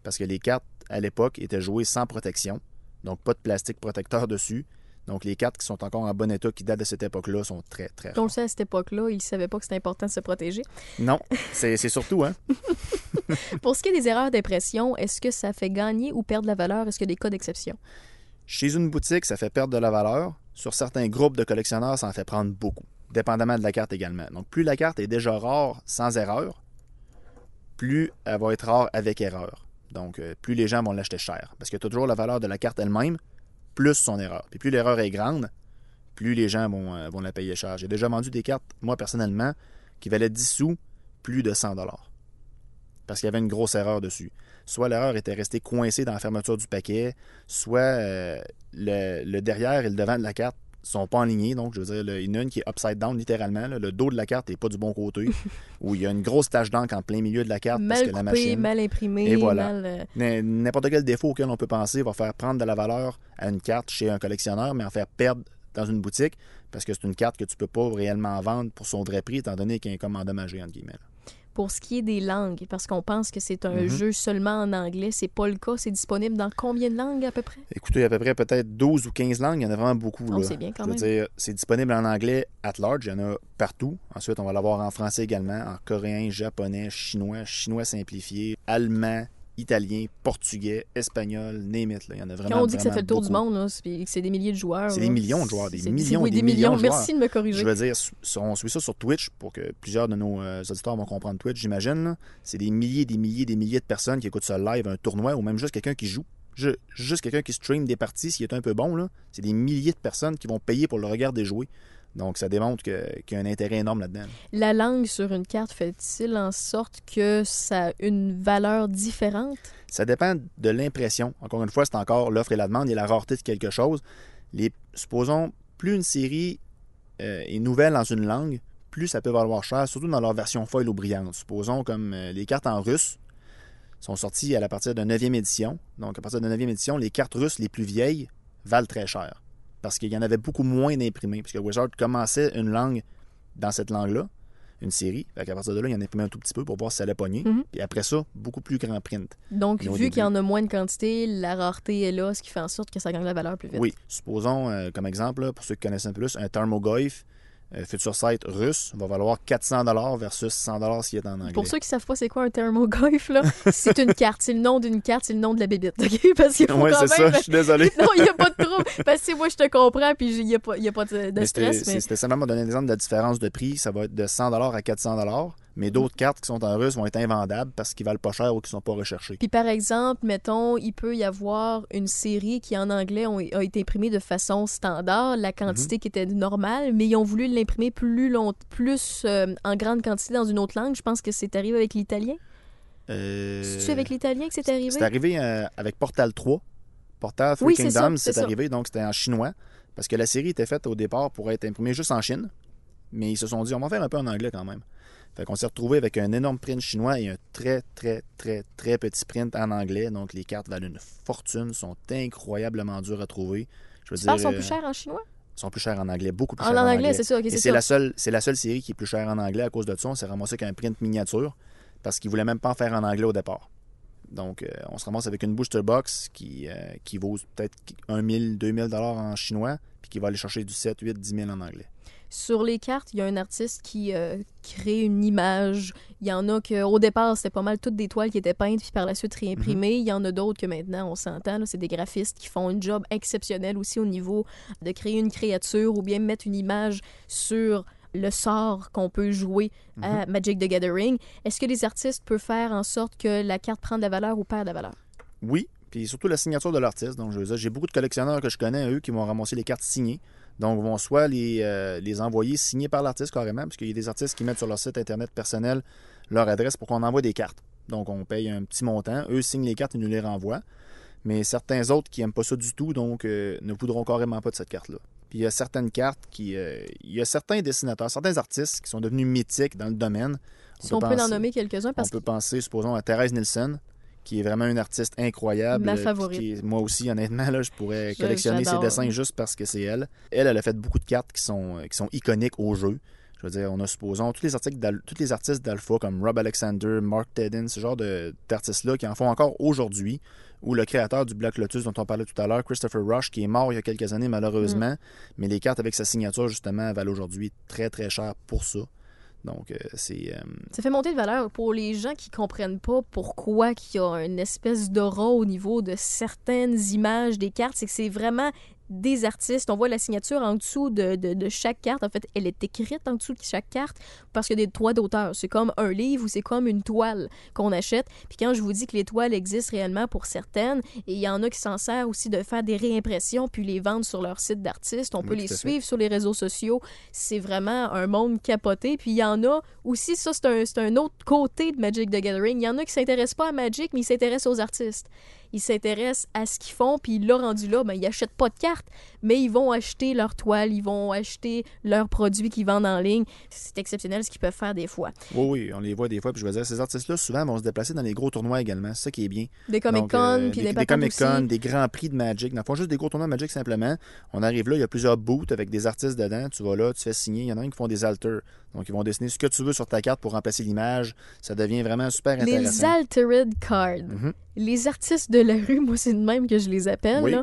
Parce que les cartes, à l'époque, étaient jouées sans protection, donc pas de plastique protecteur dessus. Donc les cartes qui sont encore en bon état, qui datent de cette époque-là, sont très, très On le rares. sait à cette époque-là, ils ne savaient pas que c'était important de se protéger. Non, c'est c'est surtout, hein, Pour ce qui est des erreurs d'impression, est-ce que ça fait gagner ou perdre la valeur? Est-ce qu'il y a des cas d'exception? Chez une boutique, ça fait perdre de la valeur. Sur certains groupes de collectionneurs, ça en fait prendre beaucoup, dépendamment de la carte également. Donc, plus la carte est déjà rare sans erreur, plus elle va être rare avec erreur. Donc, euh, plus les gens vont l'acheter cher. Parce que tu as toujours la valeur de la carte elle-même, plus son erreur. Puis plus l'erreur est grande, plus les gens vont, euh, la payer cher. J'ai déjà vendu des cartes, moi personnellement, qui valaient 10 sous, plus de 100 dollars. Parce qu'il y avait une grosse erreur dessus. Soit l'erreur était restée coincée dans la fermeture du paquet, soit euh, le derrière et le devant de la carte sont pas alignés. Donc, je veux dire, le- il y en a une qui est upside down, littéralement. là. Le dos de la carte n'est pas du bon côté. où il y a une grosse tache d'encre en plein milieu de la carte parce Mal que la machine. mal imprimé, Et voilà. mal... euh, N'importe quel défaut auquel on peut penser va faire prendre de la valeur à une carte chez un collectionneur, mais en faire perdre dans une boutique parce que c'est une carte que tu peux pas réellement vendre pour son vrai prix, étant donné qu'elle est comme endommagée, entre guillemets. là. Pour ce qui est des langues, parce qu'on pense que c'est un Mhm. jeu seulement en anglais, c'est pas le cas. C'est disponible dans combien de langues à peu près? Écoutez, à peu près peut-être 12 ou 15 langues, il y en a vraiment beaucoup. Oh, c'est bien quand même. dire, c'est disponible en anglais at large, il y en a partout. Ensuite, on va l'avoir en français également, en coréen, japonais, chinois, chinois simplifié, allemand, italien, portugais, espagnol, name it, là. Il y en a vraiment Quand on dit que ça fait le tour du monde, c'est des milliers de joueurs. C'est des millions de joueurs, des millions, oui, des des millions millions. de joueurs. Merci de me corriger. Je veux dire, on suit ça sur Twitch pour que plusieurs de nos euh, auditeurs vont comprendre Twitch, j'imagine. C'est des milliers, des milliers, des milliers de personnes qui écoutent ça live, un tournoi, ou même juste quelqu'un qui joue. Ju- Juste quelqu'un qui stream des parties, s'il est un peu bon, là, c'est des milliers de personnes qui vont payer pour le regarder jouer. Donc, ça démontre qu'il y a un intérêt énorme là-dedans. La langue sur une carte fait-il en sorte que ça a une valeur différente? Ça dépend de l'impression. Encore une fois, c'est encore l'offre et la demande et la rareté de quelque chose. Les, supposons, plus une série euh, est nouvelle dans une langue, plus ça peut valoir cher, surtout dans leur version foil ou brillante. Supposons comme euh, les cartes en russe sont sorties à la partir de 9e édition. Donc, à partir de 9e édition, les cartes russes les plus vieilles valent très cher. Parce qu'il y en avait beaucoup moins d'imprimés. Puisque Wizard commençait une langue dans cette langue-là, une série. Fait qu'à partir de là, il y en imprimait un tout petit peu pour voir si ça allait pogner. Mhm. Puis après ça, beaucoup plus grand print. Donc, Mais vu qu'il y en a moins de quantité, la rareté est là, ce qui fait en sorte que ça gagne la valeur plus vite. Oui, supposons, euh, comme exemple, là, pour ceux qui connaissent un peu plus, un Thermogoyf euh, Future Sight russe va valoir 400 versus 100 s'il est en anglais. Pour ceux qui savent pas c'est quoi un thermoglyph, là, c'est une carte. C'est le nom d'une carte, c'est le nom de la bébite. OK? Parce qu'il faut quand même... ça, je suis désolé. non, il n'y a pas de trouble. Parce que moi, je te comprends, puis il n'y a, pas- il y a pas de, de Mais c'était stress. Mais... c'était simplement donner un exemple de la différence de prix. Ça va être de 100 à 400 mais d'autres cartes qui sont en russe vont être invendables parce qu'ils valent pas cher ou qui sont pas recherchés. Puis par exemple, mettons, il peut y avoir une série qui en anglais ont- a été imprimée de façon standard, la quantité Mhm. qui était normale, mais ils ont voulu l'imprimer plus long, plus euh, en grande quantité dans une autre langue. Je pense que c'est arrivé avec l'italien. Euh, C'est-tu avec l'italien que c'est arrivé? C'est arrivé euh, avec Portal 3. Portal Three Oui, c'est Kingdoms, c'est c'est ça. arrivé, donc c'était en chinois. Parce que la série était faite au départ pour être imprimée juste en Chine. Mais ils se sont dit, on va faire un peu en anglais quand même. Fait qu'on s'est retrouvé avec un énorme print chinois et un très, très, très, très petit print en anglais. Donc les cartes valent une fortune, sont incroyablement dures à trouver. Je veux Tu dire, sont plus euh, chers en chinois? sont plus chers en anglais, beaucoup plus En, chers en, anglais, c'est ça, c'est la seule, c'est la seule série qui est plus chère en anglais à cause de ça. On s'est ramassé avec un print miniature parce qu'ils voulaient même pas en faire en anglais au départ. Donc, euh, on se ramasse avec une booster box qui, euh, qui vaut peut-être 1 000, 2 000 en chinois, puis qui va aller chercher du 7, 8, 10 000 en anglais. Sur les cartes, il y a un artiste qui euh, crée une image. Il y en a que au départ, c'était pas mal toutes des toiles qui étaient peintes puis par la suite réimprimées. Il y en a d'autres que maintenant, on s'entend, c'est des graphistes qui font un job exceptionnel aussi au niveau de créer une créature ou bien mettre une image sur le sort qu'on peut jouer à Magic the Gathering. Est-ce que les artistes peuvent faire en sorte que la carte prenne de la valeur ou perd de la valeur? Oui, puis surtout la signature de l'artiste. Donc, j'ai beaucoup de collectionneurs que je connais, eux, qui vont ramasser les cartes signées. Donc, vont soit les, euh, les envoyer signées par l'artiste carrément, parce qu'il y a des artistes qui mettent sur leur site internet personnel leur adresse pour qu'on envoie des cartes. Donc, on paye un petit montant. Eux signent les cartes et nous les renvoient. Mais certains autres qui n'aiment pas ça du tout, donc euh, ne voudront carrément pas de cette carte-là. Puis il y a certaines cartes qui. euh, il y a certains dessinateurs, certains artistes qui sont devenus mythiques dans le domaine. Si on peut en nommer quelques-uns, parce on peut penser, supposons, à Thérèse Nielsen, qui est vraiment une artiste incroyable. Ma euh, favorite. qui est- moi aussi, honnêtement, là, je pourrais Je- collectionner ses dessins juste parce que c'est elle. Elle, elle a fait beaucoup de cartes qui sont, qui sont iconiques au jeu. Je veux dire, on a, supposons, tous les, articles tous les artistes d'Alpha, comme Rob Alexander, Mark Tedden, ce genre d'artistes-là, qui en font encore aujourd'hui, ou le créateur du Black Lotus dont on parlait tout à l'heure, Christopher Rush, qui est mort il y a quelques années malheureusement, Mm. mais les cartes avec sa signature, justement, valent aujourd'hui très très cher pour ça. Donc, euh, c'est... euh, Ça fait monter de valeur pour les gens qui comprennent pas pourquoi il y a une espèce d'aura au niveau de certaines images des cartes. C'est que c'est vraiment des artistes. On voit la signature en dessous de, de- de chaque carte. En fait, elle est écrite en dessous de chaque carte parce qu'il y a des droits d'auteur. C'est comme un livre ou c'est comme une toile qu'on achète. Puis quand je vous dis que les toiles existent réellement pour certaines, et il y en a qui s'en servent aussi de faire des réimpressions puis les vendre sur leur site d'artistes. On Oui, peut les suivre sur les réseaux sociaux. C'est vraiment un monde capoté. Puis il y en a aussi, ça, c'est un, un autre côté de Magic the Gathering. Il y en a qui s'intéressent pas à Magic, mais ils s'intéressent aux artistes. Ils s'intéressent à ce qu'ils font, puis là, rendu là, ben, ils achètent pas de cartes, mais ils vont acheter leurs toiles, ils vont acheter leurs produits qu'ils vendent en ligne. C'est exceptionnel ce qu'ils peuvent faire des fois. Oui, oui, on les voit des fois. Puis je veux dire, ces artistes-là, souvent, vont se déplacer dans les gros tournois également. C'est ça qui est bien. Des Comic-Con, euh, puis des, des, Comic-Con, des grands prix de Magic. Dans le fond, juste des gros tournois de Magic simplement. On arrive là, il y a plusieurs booths avec des artistes dedans. Tu vas là, tu fais signer. Il y en a un qui font des alters. Donc, ils vont dessiner ce que tu veux sur ta carte pour remplacer l'image. Ça devient vraiment super Les intéressant. Altered Cards. Mhm. Les artistes de la rue, moi, c'est de même que je les appelle. Oui.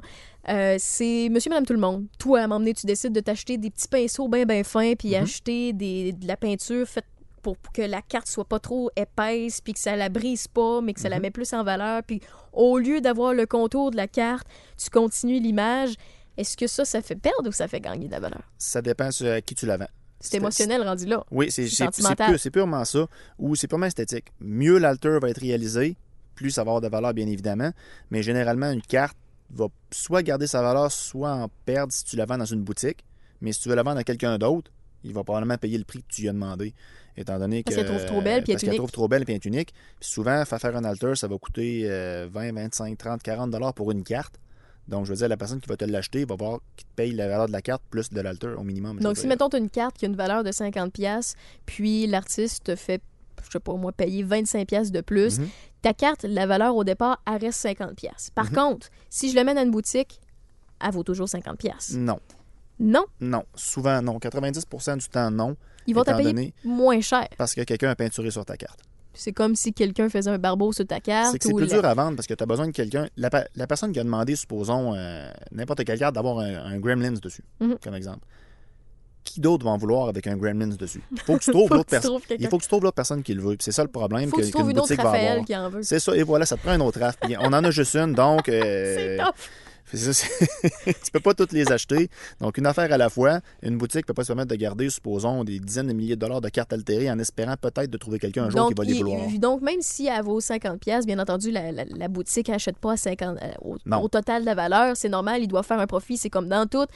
Euh, c'est monsieur, madame, tout le monde. Toi, à un moment donné, tu décides de t'acheter des petits pinceaux bien, bien fins, puis Mhm. acheter des, de la peinture faite pour que la carte soit pas trop épaisse, puis que ça la brise pas, mais que ça la Mhm. met plus en valeur. Puis au lieu d'avoir le contour de la carte, tu continues l'image. Est-ce que ça, ça fait perdre ou ça fait gagner de la valeur? Ça dépend à qui tu la vends. C'est émotionnel rendu là. Oui, c'est C'est c'est- c'est sentimental. pur- c'est purement ça. Ou c'est purement esthétique. Mieux l'alter va être réalisé, plus ça va avoir de valeur, bien évidemment. Mais généralement, une carte va soit garder sa valeur, soit en perdre si tu la vends dans une boutique. Mais si tu veux la vendre à quelqu'un d'autre, il va probablement payer le prix que tu lui as demandé. Étant donné Parce que. qu'elle trouve trop belle puis elle est parce qu'elle unique. trouve trop belle puis elle est unique. Puis souvent, faire un alter, ça va coûter euh, 20, 25, 30, 40 dollars pour une carte. Donc, je veux dire, la personne qui va te l'acheter va voir qu'il te paye la valeur de la carte plus de l'alter au minimum. Donc, si, mettons, tu as une carte qui a une valeur de 50$, puis l'artiste te fait, je sais pas moi, payer 25$ de plus, Mhm. ta carte, la valeur au départ, elle reste 50$. Par Mhm. contre, si je le mets dans une boutique, elle vaut toujours 50$. Non, Non, non. Souvent, non. 90% du temps, non. ils vont te payer donné- moins cher. Parce que quelqu'un a peinturé sur ta carte. C'est comme si quelqu'un faisait un barbeau sur ta carte. C'est que c'est ou plus la- dur à vendre parce que tu as besoin de quelqu'un. La, pe- la personne qui a demandé, supposons, euh, n'importe quelle carte, d'avoir un, un Gremlins dessus, Mhm. comme exemple. Qui d'autre va en vouloir avec un Gremlins dessus? Il faut que tu trouves l'autre personne. trouves quelqu'un. Il faut que tu trouves l'autre personne qui le veut. C'est ça le problème Faut que, que tu trouves une autre Raphaël qui en veut. C'est ça, et voilà, ça te prend un autre raf. On en a juste une, donc. euh, c'est ça, tu peux pas toutes les acheter. Donc, une affaire à la fois. Une boutique peut pas se permettre de garder, supposons, des dizaines de milliers de dollars de cartes altérées en espérant peut-être de trouver quelqu'un un jour donc, qui va les il- vouloir. donc, même si elle vaut 50$, piastres, bien entendu, la, la- la boutique n'achète pas à 50, euh, au, total de la valeur. C'est normal, ils doivent faire un profit, c'est comme dans tout.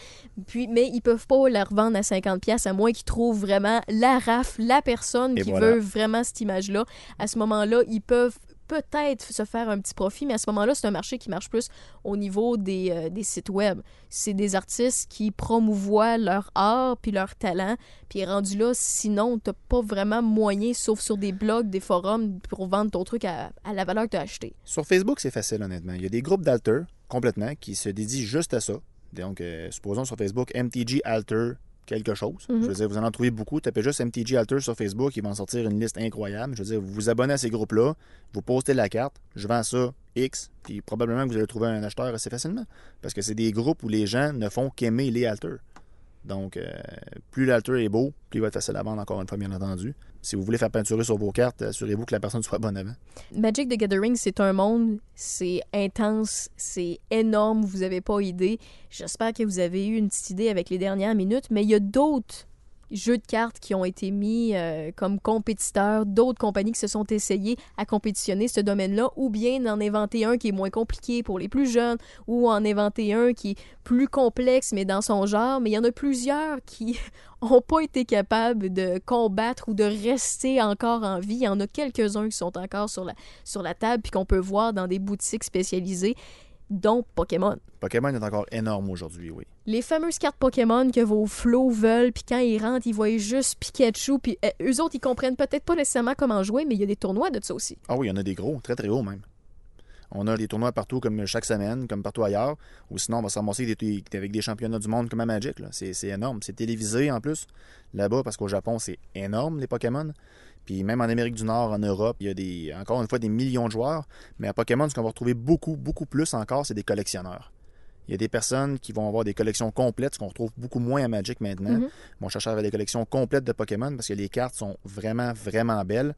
Puis, mais ils peuvent pas la revendre à 50$ piastres, à moins qu'ils trouvent vraiment la rafle, la personne Et qui voilà. veut vraiment cette image-là. À ce moment-là, ils peuvent peut-être se faire un petit profit, mais à ce moment-là, c'est un marché qui marche plus au niveau des, euh, des sites web. C'est des artistes qui promouvoient leur art puis leur talent, puis rendu là, sinon, t'as pas vraiment moyen, sauf sur des blogs, des forums, pour vendre ton truc à, la valeur que t'as acheté. Sur Facebook, c'est facile, honnêtement. Il y a des groupes d'alter, complètement, qui se dédient juste à ça. Donc, euh, supposons sur Facebook, MTG Alter quelque chose. Mhm. Je veux dire, vous en en trouvez beaucoup. Tapez juste MTG Alter sur Facebook, ils vont en sortir une liste incroyable. Je veux dire, vous vous abonnez à ces groupes-là, vous postez la carte, je vends ça X, puis probablement que vous allez trouver un acheteur assez facilement. Parce que c'est des groupes où les gens ne font qu'aimer les alters. Donc, euh, plus l'alter est beau, plus il va être facile à vendre, encore une fois, bien entendu. Si vous voulez faire peinturer sur vos cartes, assurez-vous que la personne soit bonne avant. Magic the Gathering, c'est un monde, c'est intense, c'est énorme, vous avez pas idée. J'espère que vous avez eu une petite idée avec les dernières minutes, mais il y a d'autres jeux de cartes qui ont été mis euh, comme compétiteurs, d'autres compagnies qui se sont essayées à compétitionner ce domaine-là, ou bien d'en inventer un qui est moins compliqué pour les plus jeunes, ou en inventer un qui est plus complexe mais dans son genre. Mais il y en a plusieurs qui ont pas été capables de combattre ou de rester encore en vie. Il y en a quelques-uns qui sont encore sur la, sur la table puis qu'on peut voir dans des boutiques spécialisées, dont Pokémon. Pokémon est encore énorme aujourd'hui, oui. Les fameuses cartes Pokémon que vos flots veulent, puis quand ils rentrent, ils voient juste Pikachu, puis euh, eux autres, ils comprennent peut-être pas nécessairement comment jouer, mais il y a des tournois de ça aussi. Ah oui, il y en a des gros, très très hauts même. On a des tournois partout, comme chaque semaine, comme partout ailleurs. Ou sinon, on va se ramasser avec des, avec des championnats du monde comme à Magic. c'est énorme. C'est télévisé en plus, là-bas, parce qu'au Japon, c'est énorme, les Pokémon. Puis même en Amérique du Nord, en Europe, il y a des, encore une fois des millions de joueurs. Mais à Pokémon, ce qu'on va retrouver beaucoup, beaucoup plus encore, c'est des collectionneurs. Il y a des personnes qui vont avoir des collections complètes, ce qu'on retrouve beaucoup moins à Magic maintenant. Mhm. Ils vont chercher à avoir des collections complètes de Pokémon parce que les cartes sont vraiment, vraiment belles.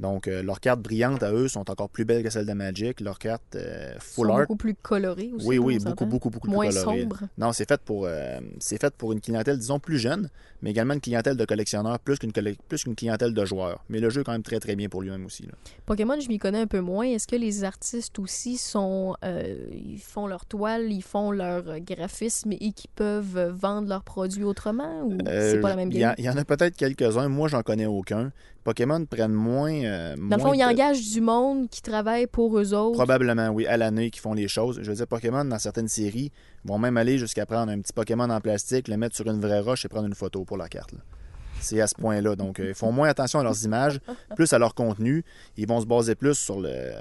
Donc, euh, leurs cartes brillantes à eux sont encore plus belles que celles de Magic. Leurs cartes euh, Ils full sont art. beaucoup plus colorés aussi. Oui, oui, beaucoup, beaucoup, beaucoup Moins plus colorées. sombre. Non, c'est fait pour euh, c'est fait pour une clientèle, disons, plus jeune, mais également une clientèle de collectionneurs plus qu'une plus qu'une clientèle de joueurs. Mais le jeu est quand même très, très bien pour lui-même aussi. là. Pokémon, je m'y connais un peu moins. Est-ce que les artistes aussi sont. euh, ils font leur toile, ils font leur graphisme et qui peuvent vendre leurs produits autrement ou c'est pas la même Il y, game? il y en a peut-être quelques-uns. Moi, j'en connais aucun. Pokémon prennent moins. euh, Dans le fond, ils engagent du monde qui travaille pour eux autres. Probablement, oui, à l'année qui font les choses. Je veux dire, Pokémon, dans certaines séries, vont même aller jusqu'à prendre un petit Pokémon en plastique, le mettre sur une vraie roche et prendre une photo pour la carte. là. C'est à ce point-là. Donc, euh, ils font moins attention à leurs images, plus à leur contenu. Ils vont se baser plus sur, le,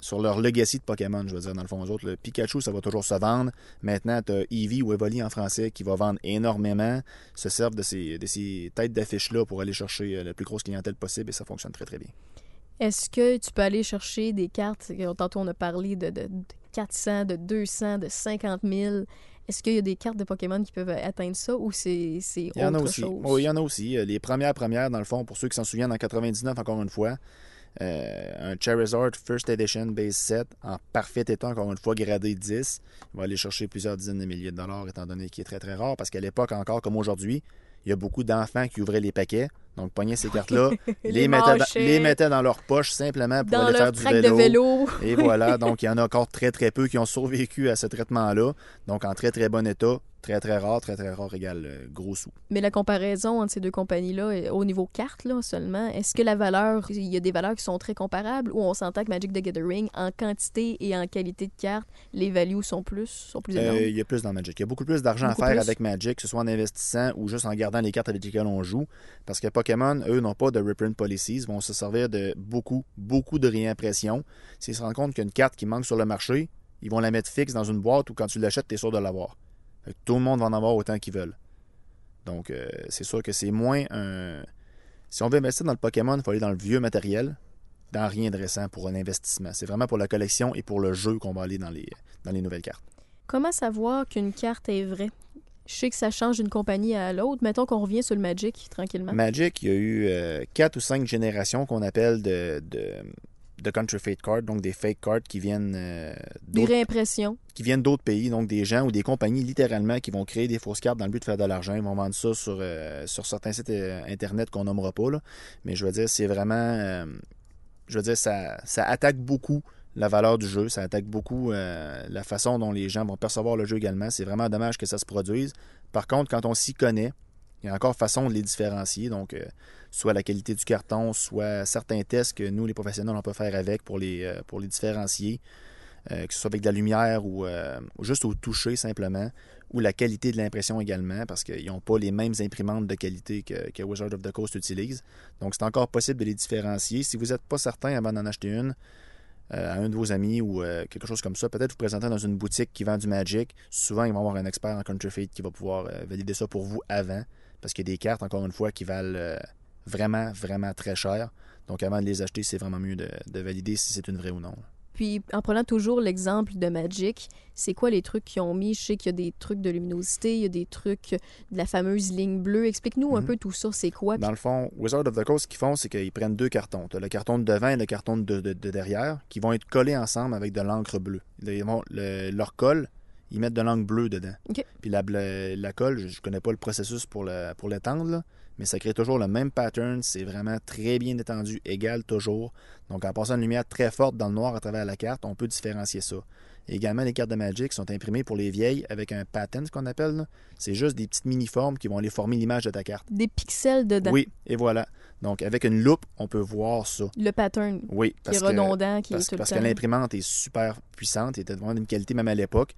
sur leur legacy de Pokémon, je veux dire, dans le fond. Eux autres, le Pikachu, ça va toujours se vendre. Maintenant, tu as Eevee ou Evoli en français qui va vendre énormément, se servent de ces, de ces têtes d'affiches-là pour aller chercher euh, la plus grosse clientèle possible et ça fonctionne très, très bien. Est-ce que tu peux aller chercher des cartes? Tantôt, on a parlé de, de- de 400, de 200, de 50 000. Est-ce qu'il y a des cartes de Pokémon qui peuvent atteindre ça ou c'est c'est Il y en a autre aussi. chose? Oui, il y en a aussi. Les premières premières, dans le fond, pour ceux qui s'en souviennent, en 99, encore une fois, euh, un Charizard First Edition Base 7 en parfait état, encore une fois, gradé 10. Il va aller chercher plusieurs dizaines de milliers de dollars, étant donné qu'il est très très rare, parce qu'à l'époque, encore comme aujourd'hui, il y a beaucoup d'enfants qui ouvraient les paquets. Donc, pognaient ces cartes-là, les, Les mettaient dans, les mettaient dans leur poche simplement pour Dans aller leur faire du vélo. de vélo. Et voilà, donc il y en a encore très très peu qui ont survécu à ce traitement-là. Donc en très très bon état, Très, très rare, très, très rare égale euh, gros sous. Mais la comparaison entre ces deux compagnies-là, euh, au niveau carte là, seulement, est-ce que la valeur, il y a des valeurs qui sont très comparables ou on s'entend que Magic the Gathering, en quantité et en qualité de carte, les values sont plus, sont plus énormes? Euh, il y a plus dans Magic. Il y a beaucoup plus d'argent à faire plus. avec Magic, que ce soit en investissant ou juste en gardant les cartes avec lesquelles on joue. Parce que Pokémon, eux, n'ont pas de reprint policies, vont se servir de beaucoup, beaucoup de réimpression. S'ils se rendent compte qu'il carte qui manque sur le marché, ils vont la mettre fixe dans une boîte ou quand tu l'achètes, tu es sûr de l'avoir. Tout le monde va en avoir autant qu'ils veulent. Donc, euh, c'est sûr que c'est moins un. Si on veut investir dans le Pokémon, il faut aller dans le vieux matériel, dans rien de récent pour un investissement. C'est vraiment pour la collection et pour le jeu qu'on va aller dans les, dans les nouvelles cartes. Comment savoir qu'une carte est vraie? Je sais que ça change d'une compagnie à l'autre. Mettons qu'on revient sur le Magic tranquillement. Magic, il y a eu euh, quatre ou cinq générations qu'on appelle de, de, de counterfeit cards, donc des fake cards qui viennent euh, Des d'autres réimpressions. qui viennent d'autres pays, donc des gens ou des compagnies littéralement qui vont créer des fausses cartes dans le but de faire de l'argent. Ils vont vendre ça sur, euh, sur certains sites internet qu'on nommera pas. Là. Mais je veux dire, c'est vraiment. je veux dire, ça, ça attaque beaucoup la valeur du jeu, ça attaque beaucoup euh, la façon dont les gens vont percevoir le jeu également. C'est vraiment dommage que ça se produise. Par contre, quand on s'y connaît, il y a encore façon de les différencier. Donc, euh, soit la qualité du carton, soit certains tests que nous, les professionnels, on peut faire avec pour les, euh, différencier, que ce soit avec de la lumière ou, juste au toucher simplement, ou la qualité de l'impression également, parce qu'ils n'ont pas les mêmes imprimantes de qualité que, que Wizard of the Coast utilise. Donc, c'est encore possible de les différencier. Si vous n'êtes pas certain avant d'en acheter une, à un de vos amis ou euh, quelque chose comme ça, peut-être vous présenter dans une boutique qui vend du Magic. Souvent, ils vont avoir un expert en counterfeit qui va pouvoir euh, valider ça pour vous avant, parce qu'il y a des cartes, encore une fois, qui valent euh, vraiment, vraiment très cher. Donc, avant de les acheter, c'est vraiment mieux de valider si c'est une vraie ou non. Puis, en prenant toujours l'exemple de Magic, c'est quoi les trucs qu'ils ont mis? Je sais qu'il y a des trucs de luminosité, il y a des trucs de la fameuse ligne bleue. Explique-nous un Mhm. peu tout ça, c'est quoi? Dans le fond, Wizard of the Coast, ce qu'ils font, c'est qu'ils prennent deux cartons. Tu as le carton de devant et le carton de, de- de derrière, qui vont être collés ensemble avec de l'encre bleue. Ils vont, le- leur colle, ils mettent de l'encre bleue dedans. Puis la, la colle, je, je connais pas le processus pour pour l'étendre, là, mais ça crée toujours le même pattern. C'est vraiment très bien étendu, égal toujours. Donc, en passant une lumière très forte dans le noir à travers la carte, on peut différencier ça. Également, les cartes de Magic sont imprimées pour les vieilles avec un pattern, ce qu'on appelle. C'est juste des petites mini-formes qui vont aller former l'image de ta carte. Des pixels dedans. Oui, et voilà. Donc, avec une loupe, on peut voir ça. Le pattern Oui, qui parce est que, redondant, qui parce, est tout parce le que l'imprimante est super puissante et était vraiment d'une qualité même à l'époque.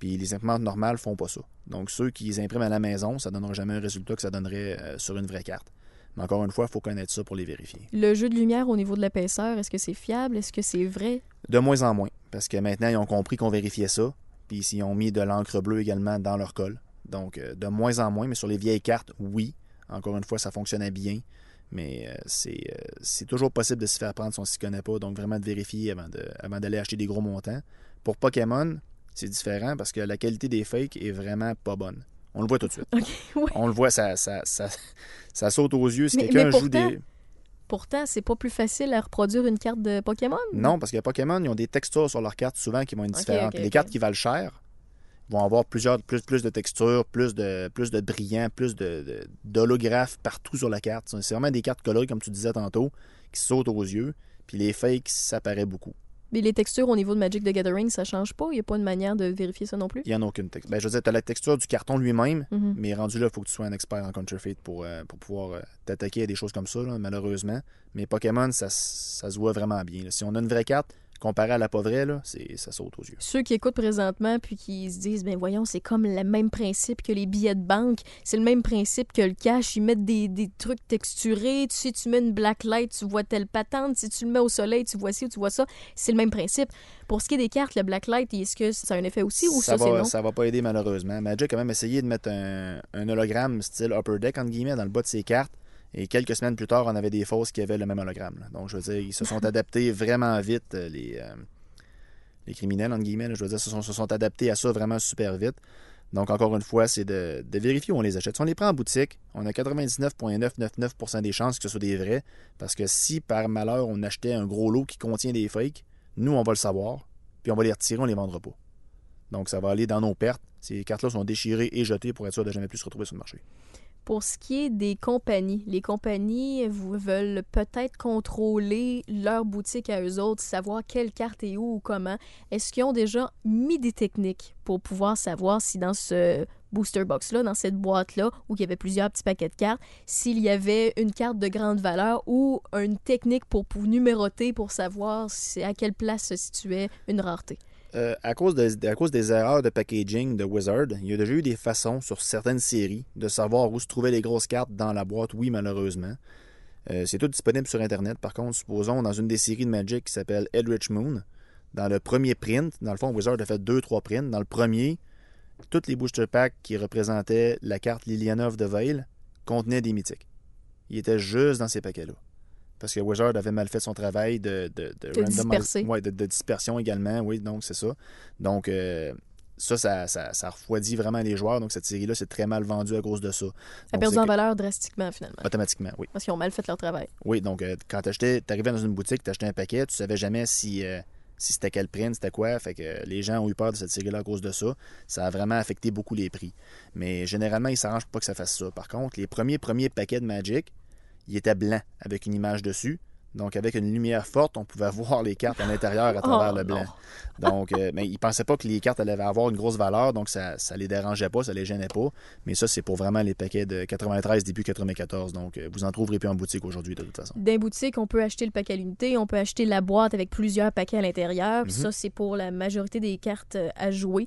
Puis les imprimantes normales font pas ça. Donc, ceux qui les impriment à la maison, ça donnera jamais un résultat que ça donnerait euh, sur une vraie carte. Mais encore une fois, il faut connaître ça pour les vérifier. Le jeu de lumière au niveau de l'épaisseur, est-ce que c'est fiable? Est-ce que c'est vrai? De moins en moins, parce que maintenant, ils ont compris qu'on vérifiait ça. Puis ils ont mis de l'encre bleue également dans leur colle. Donc, euh, de moins en moins, mais sur les vieilles cartes, oui. Encore une fois, ça fonctionnait bien. Mais euh, c'est euh, c'est toujours possible de se faire prendre si on ne s'y connaît pas. Donc, vraiment de vérifier avant de- avant d'aller acheter des gros montants. Pour Pokémon, c'est différent parce que la qualité des fakes est vraiment pas bonne. On le voit tout de suite. Oui. On le voit, ça, ça, ça, ça saute aux yeux. Si quelqu'un joue pourtant- des. Pourtant, c'est pas plus facile à reproduire une carte de Pokémon? Non, parce que Pokémon, ils ont des textures sur leurs cartes souvent qui vont être différentes. les cartes qui valent cher vont avoir plusieurs, plus, plus de textures, plus de, plus de brillants, plus de, de- d'holographes partout sur la carte. C'est vraiment des cartes colorées, comme tu disais tantôt, qui sautent aux yeux. Puis les fakes, ça paraît beaucoup. Mais les textures au niveau de Magic the Gathering, ça change pas? Il n'y a pas une manière de vérifier ça non plus? Il n'y en a aucune texture. Ben, je veux dire, tu as la texture du carton lui-même, Mhm. mais rendu là, il faut que tu sois un expert en counterfeit pour, euh, pour pouvoir euh, t'attaquer à des choses comme ça, là, malheureusement. Mais Pokémon, ça, ça se voit vraiment bien. là. Si on a une vraie carte, comparée à la pas vraie, là, c'est, ça saute aux yeux. Ceux qui écoutent présentement puis qui se disent ben voyons c'est comme le même principe que les billets de banque c'est le même principe que le cash ils mettent des, des trucs texturés tu sais tu mets une black light tu vois telle patente si tu le mets au soleil tu vois ci ou tu vois ça c'est le même principe pour ce qui est des cartes le black light est-ce que ça a un effet aussi ou ça, c'est va, non? ça va pas aider malheureusement. Magic a quand même essayé de mettre un, un hologramme style Upper Deck entre guillemets dans le bas de ses cartes. Et quelques semaines plus tard, on avait des fausses qui avaient le même hologramme. là. Donc je veux dire, ils se sont adaptés vraiment vite, euh, les, euh, les criminels, entre guillemets. là, je veux dire, se sont, se sont adaptés à ça vraiment super vite. Donc encore une fois, c'est de, de vérifier où on les achète. Si on les prend en boutique, on a 99,999% des chances que ce soit des vrais. Parce que si par malheur on achetait un gros lot qui contient des fakes, nous on va le savoir, puis on va les retirer, on les vendra pas. Donc, ça va aller dans nos pertes. Ces cartes-là sont déchirées et jetées pour être sûr de jamais plus se retrouver sur le marché. Pour ce qui est des compagnies, les compagnies veulent peut-être contrôler leur boutique à eux autres, savoir quelle carte est où ou comment. Est-ce qu'ils ont déjà mis des techniques pour pouvoir savoir si dans ce booster box-là, dans cette boîte-là, où il y avait plusieurs petits paquets de cartes, s'il y avait une carte de grande valeur ou une technique pour, pour numéroter pour savoir à quelle place se situait une rareté? Euh, à, cause des erreurs de packaging de Wizard, il y a déjà eu des façons sur certaines séries de savoir où se trouvaient les grosses cartes dans la boîte, oui, malheureusement. Euh, c'est tout disponible sur Internet. Par contre, supposons dans une des séries de Magic qui s'appelle Eldritch Moon, dans le premier print, dans le fond, Wizard a fait deux, trois prints. Dans le premier, tous les booster packs qui représentaient la carte Liliana of the Veil contenaient des mythiques. Il était juste dans ces paquets-là. Parce que Wizard avait mal fait son travail de, de, de, de, dispersion également. Oui, donc c'est ça. Donc, euh, ça, ça, ça, refroidit vraiment les joueurs. Donc, cette série-là, c'est très mal vendu à cause de ça. Ça a perdu en valeur drastiquement, finalement. Automatiquement, oui. Parce qu'ils ont mal fait leur travail. Oui, donc, euh, quand tu arrivais dans une boutique, tu achetais un paquet, tu savais jamais si. Euh, si c'était quel print, c'était quoi. Fait que les gens ont eu peur de cette série-là à cause de ça. Ça a vraiment affecté beaucoup les prix. Mais généralement, ils s'arrangent pas que ça fasse ça. Par contre, les premiers premiers paquets de Magic, ils étaient blancs avec une image dessus. Donc, avec une lumière forte, on pouvait voir les cartes à l'intérieur à travers oh, le blanc. Donc, euh, mais ils ne pensaient pas que les cartes allaient avoir une grosse valeur, donc ça ne les dérangeait pas, ça les gênait pas. Mais ça, c'est pour vraiment les paquets de 93, début 94. Donc, euh, vous en trouverez plus en boutique aujourd'hui, de toute façon. Dans boutique, on peut acheter le paquet à l'unité, on peut acheter la boîte avec plusieurs paquets à l'intérieur. Mm-hmm. Ça, c'est pour la majorité des cartes euh, à jouer.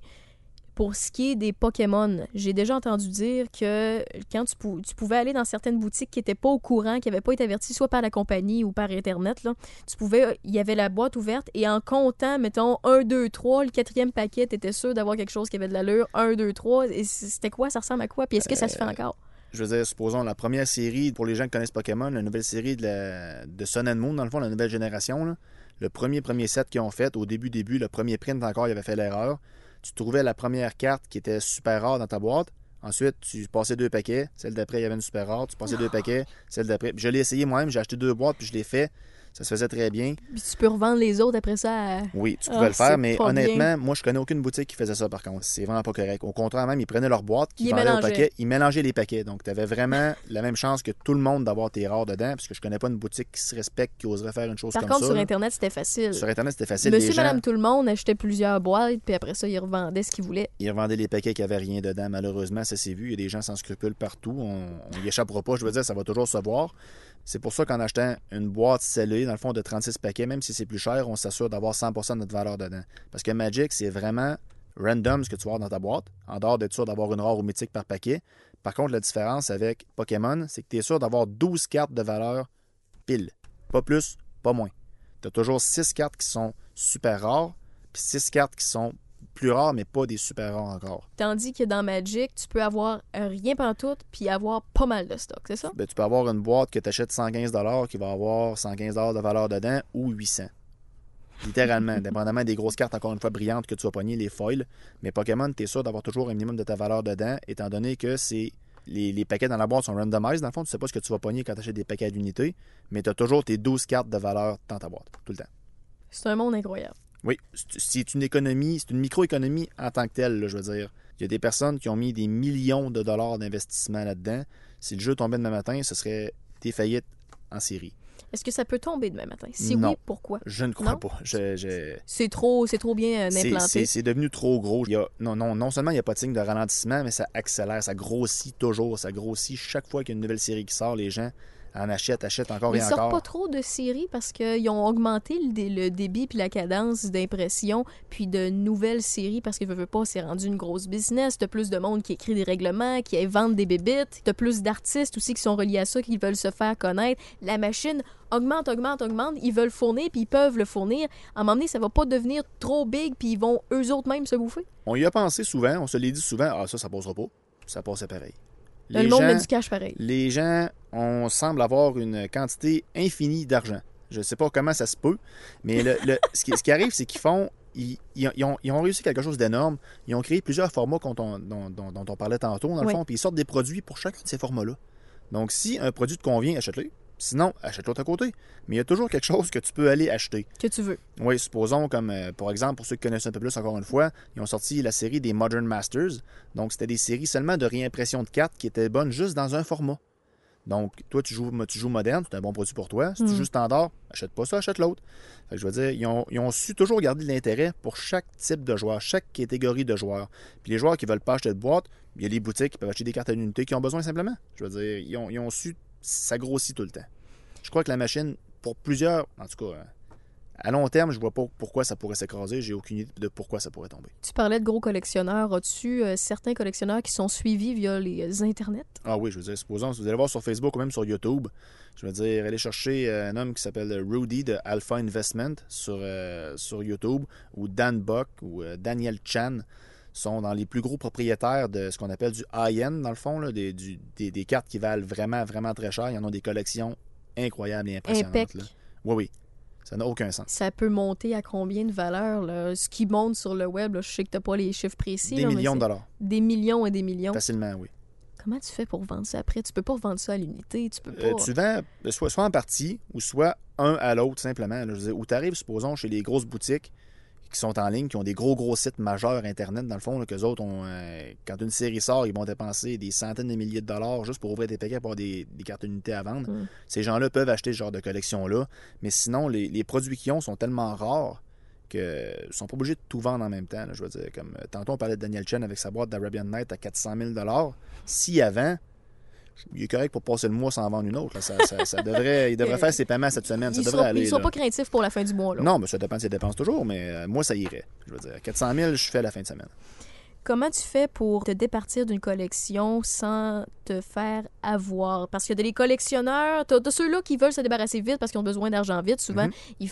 Pour ce qui est des Pokémon, j'ai déjà entendu dire que quand tu, tu, pouvais aller dans certaines boutiques qui n'étaient pas au courant, qui n'avaient pas été averties soit par la compagnie ou par Internet, là, tu pouvais, il y avait la boîte ouverte et en comptant, mettons, 1, 2, 3, le quatrième paquet, tu étais sûr d'avoir quelque chose qui avait de l'allure. 1, 2, 3. Et c'était quoi? Ça ressemble à quoi? Puis est-ce que ça se fait euh, encore? je veux dire, supposons la première série, pour les gens qui connaissent Pokémon, la nouvelle série de, de Sun and Moon, dans le fond, la nouvelle génération, le premier premier set qu'ils ont fait, au début, début, le premier print encore, il avait fait l'erreur tu trouvais la première carte qui était super rare dans ta boîte. Ensuite, tu passais deux paquets. Celle d'après, il y avait une super rare. Tu passais deux paquets. Celle d'après. Je l'ai essayé moi-même. J'ai acheté deux boîtes, puis je l'ai fait. Ça se faisait très bien. Puis tu peux revendre les autres après ça. Oui, tu pouvais le faire, mais honnêtement, moi, je connais aucune boutique qui faisait ça, par contre. C'est vraiment pas correct. Au contraire, même, ils prenaient leur boîte, ils vendaient paquet, ils mélangeaient les paquets. Donc, tu avais vraiment la même chance que tout le monde d'avoir tes rares dedans, parce que je connais pas une boutique qui se respecte, qui oserait faire une chose comme ça. Par contre, sur Internet, c'était facile. Sur Internet, c'était facile. Monsieur, madame, tout le monde achetait plusieurs boîtes, puis après ça, ils revendaient ce qu'ils voulaient. Ils revendaient les paquets qui avaient rien dedans, malheureusement, ça s'est vu. Il y a des gens sans scrupules partout. On, on y échappera pas, je veux dire, ça va toujours se voir. C'est pour ça qu'en achetant une boîte scellée, dans le fond, de 36 paquets, même si c'est plus cher, on s'assure d'avoir 100% de notre valeur dedans. Parce que Magic, c'est vraiment random ce que tu vas avoir dans ta boîte, en dehors d'être sûr d'avoir une rare ou mythique par paquet. Par contre, la différence avec Pokémon, c'est que tu es sûr d'avoir 12 cartes de valeur pile. Pas plus, pas moins. Tu as toujours 6 cartes qui sont super rares, puis 6 cartes qui sont plus rares, mais pas des super rares encore. Tandis que dans Magic, tu peux avoir rien tout puis avoir pas mal de stock, c'est ça? Ben, tu peux avoir une boîte que tu achètes 115 qui va avoir 115 de valeur dedans ou 800. Littéralement, dépendamment des grosses cartes, encore une fois, brillantes que tu vas pogner, les foils. Mais Pokémon, tu es sûr d'avoir toujours un minimum de ta valeur dedans, étant donné que c'est les, paquets dans la boîte sont randomized. Dans le fond, tu sais pas ce que tu vas pogner quand tu achètes des paquets d'unités, mais tu as toujours tes 12 cartes de valeur dans ta boîte, tout le temps. C'est un monde incroyable. Oui, c'est une économie, c'est une microéconomie en tant que telle, je veux dire. Il y a des personnes qui ont mis des millions de dollars d'investissement là-dedans. Si le jeu tombait demain matin, ce serait des faillites en série. Est-ce que ça peut tomber demain matin? Si oui, pourquoi? Je ne crois pas. C'est trop, trop bien euh, implanté. C'est devenu trop gros. Il y a, non, non, non seulement il n'y a pas de signe de ralentissement, mais ça accélère, ça grossit toujours. Ça grossit chaque fois qu'il y a une nouvelle série qui sort. Les gens en achète, achète encore et encore. Ils sortent pas trop de séries parce qu'ils ont augmenté le, débit puis la cadence d'impression puis de nouvelles séries parce que veut pas, c'est rendu une grosse business. T'as plus de monde qui écrit des règlements, qui vendent des bébites. T'as plus d'artistes aussi qui sont reliés à ça, qui veulent se faire connaître. La machine augmente, augmente, augmente. Ils veulent fournir puis ils peuvent le fournir. À un moment donné, ça va pas devenir trop big puis ils vont eux autres même se bouffer. On y a pensé souvent, on se l'est dit souvent. Ah, ça, ça passera pas. Ça passait pareil. Les le monde met du cash pareil. Les gens, on semble avoir une quantité infinie d'argent. Je ne sais pas comment ça se peut, mais le, ce, qui, arrive, c'est qu'ils font. Ils, ont, réussi quelque chose d'énorme. Ils ont créé plusieurs formats dont on, dont, on parlait tantôt, dans le fond, puis ils sortent des produits pour chacun de ces formats-là. Donc, si un produit te convient, achète-le. Sinon, achète l'autre à côté. Mais il y a toujours quelque chose que tu peux aller acheter. Que tu veux. Oui, supposons comme, euh, pour exemple, pour ceux qui connaissent un peu plus encore une fois, ils ont sorti la série des Modern Masters. Donc, c'était des séries seulement de réimpression de cartes qui étaient bonnes juste dans un format. Donc, toi, tu joues, tu joues moderne, c'est un bon produit pour toi. Si tu Mm. joues standard, achète pas ça, achète l'autre. Fait que je veux dire, ils ont, ils ont su toujours garder de l'intérêt pour chaque type de joueur, chaque catégorie de joueurs. Puis les joueurs qui veulent pas acheter de boîte, il y a les boutiques qui peuvent acheter des cartes à l'unité qui ont besoin simplement. Je veux dire, ils ont, ils ont su, ça grossit tout le temps. Je crois que la machine, pour plusieurs, en tout cas, euh, à long terme, je vois pas pourquoi ça pourrait s'écraser. J'ai aucune idée de pourquoi ça pourrait tomber. Tu parlais de gros collectionneurs. As-tu euh, certains collectionneurs qui sont suivis via les euh, internets? Ah oui, je veux dire, supposons, si vous allez voir sur Facebook ou même sur YouTube, je veux dire, allez chercher euh, un homme qui s'appelle Rudy de Alpha Investment sur, euh, sur YouTube, ou Dan Buck, ou euh, Daniel Chan, sont dans les plus gros propriétaires de ce qu'on appelle du high-end, dans le fond, là, des, du- des, des cartes qui valent vraiment, vraiment très cher. Ils en ont des collections incroyables et impressionnantes. Impec. là. Oui, oui. Ça n'a aucun sens. Ça peut monter à combien de valeur? là? Ce qui monte sur le web, là, je sais que tu pas les chiffres précis. Des là, millions de dollars. Des millions et des millions. Facilement, oui. Comment tu fais pour vendre ça après? Tu peux pas vendre ça à l'unité. Tu peux pas. Euh, tu vends euh, soit, soit en partie ou soit un à l'autre simplement. là. Je veux dire, où tu arrives, supposons, chez les grosses boutiques qui sont en ligne, qui ont des gros gros sites majeurs Internet, dans le fond, que autres ont. euh, quand une série sort, ils vont dépenser des centaines de milliers de dollars juste pour ouvrir des paquets pour avoir des, des cartes unités à vendre. Mm. Ces gens-là peuvent acheter ce genre de collection-là. Mais sinon, les, les produits qu'ils ont sont tellement rares que sont pas obligés de tout vendre en même temps. là. Je veux dire, comme euh, tantôt on parlait de Daniel Chen avec sa boîte d'Arabian Night à 400 000 Si avant, il est correct pour passer le mois sans en vendre une autre. là. Ça, ça- ça devrait, il devrait faire ses paiements cette semaine. Ça ils devrait sont, aller. ils sont là. pas craintifs pour la fin du mois. Là. Non, mais ça dépend de ses dépenses toujours, mais euh, moi, ça irait. Je veux dire, 400 000, je fais la fin de semaine. Comment tu fais pour te départir d'une collection sans te faire avoir? Parce que des collectionneurs, t'as as ceux-là qui veulent se débarrasser vite parce qu'ils ont besoin d'argent vite. Souvent, Mhm. ils,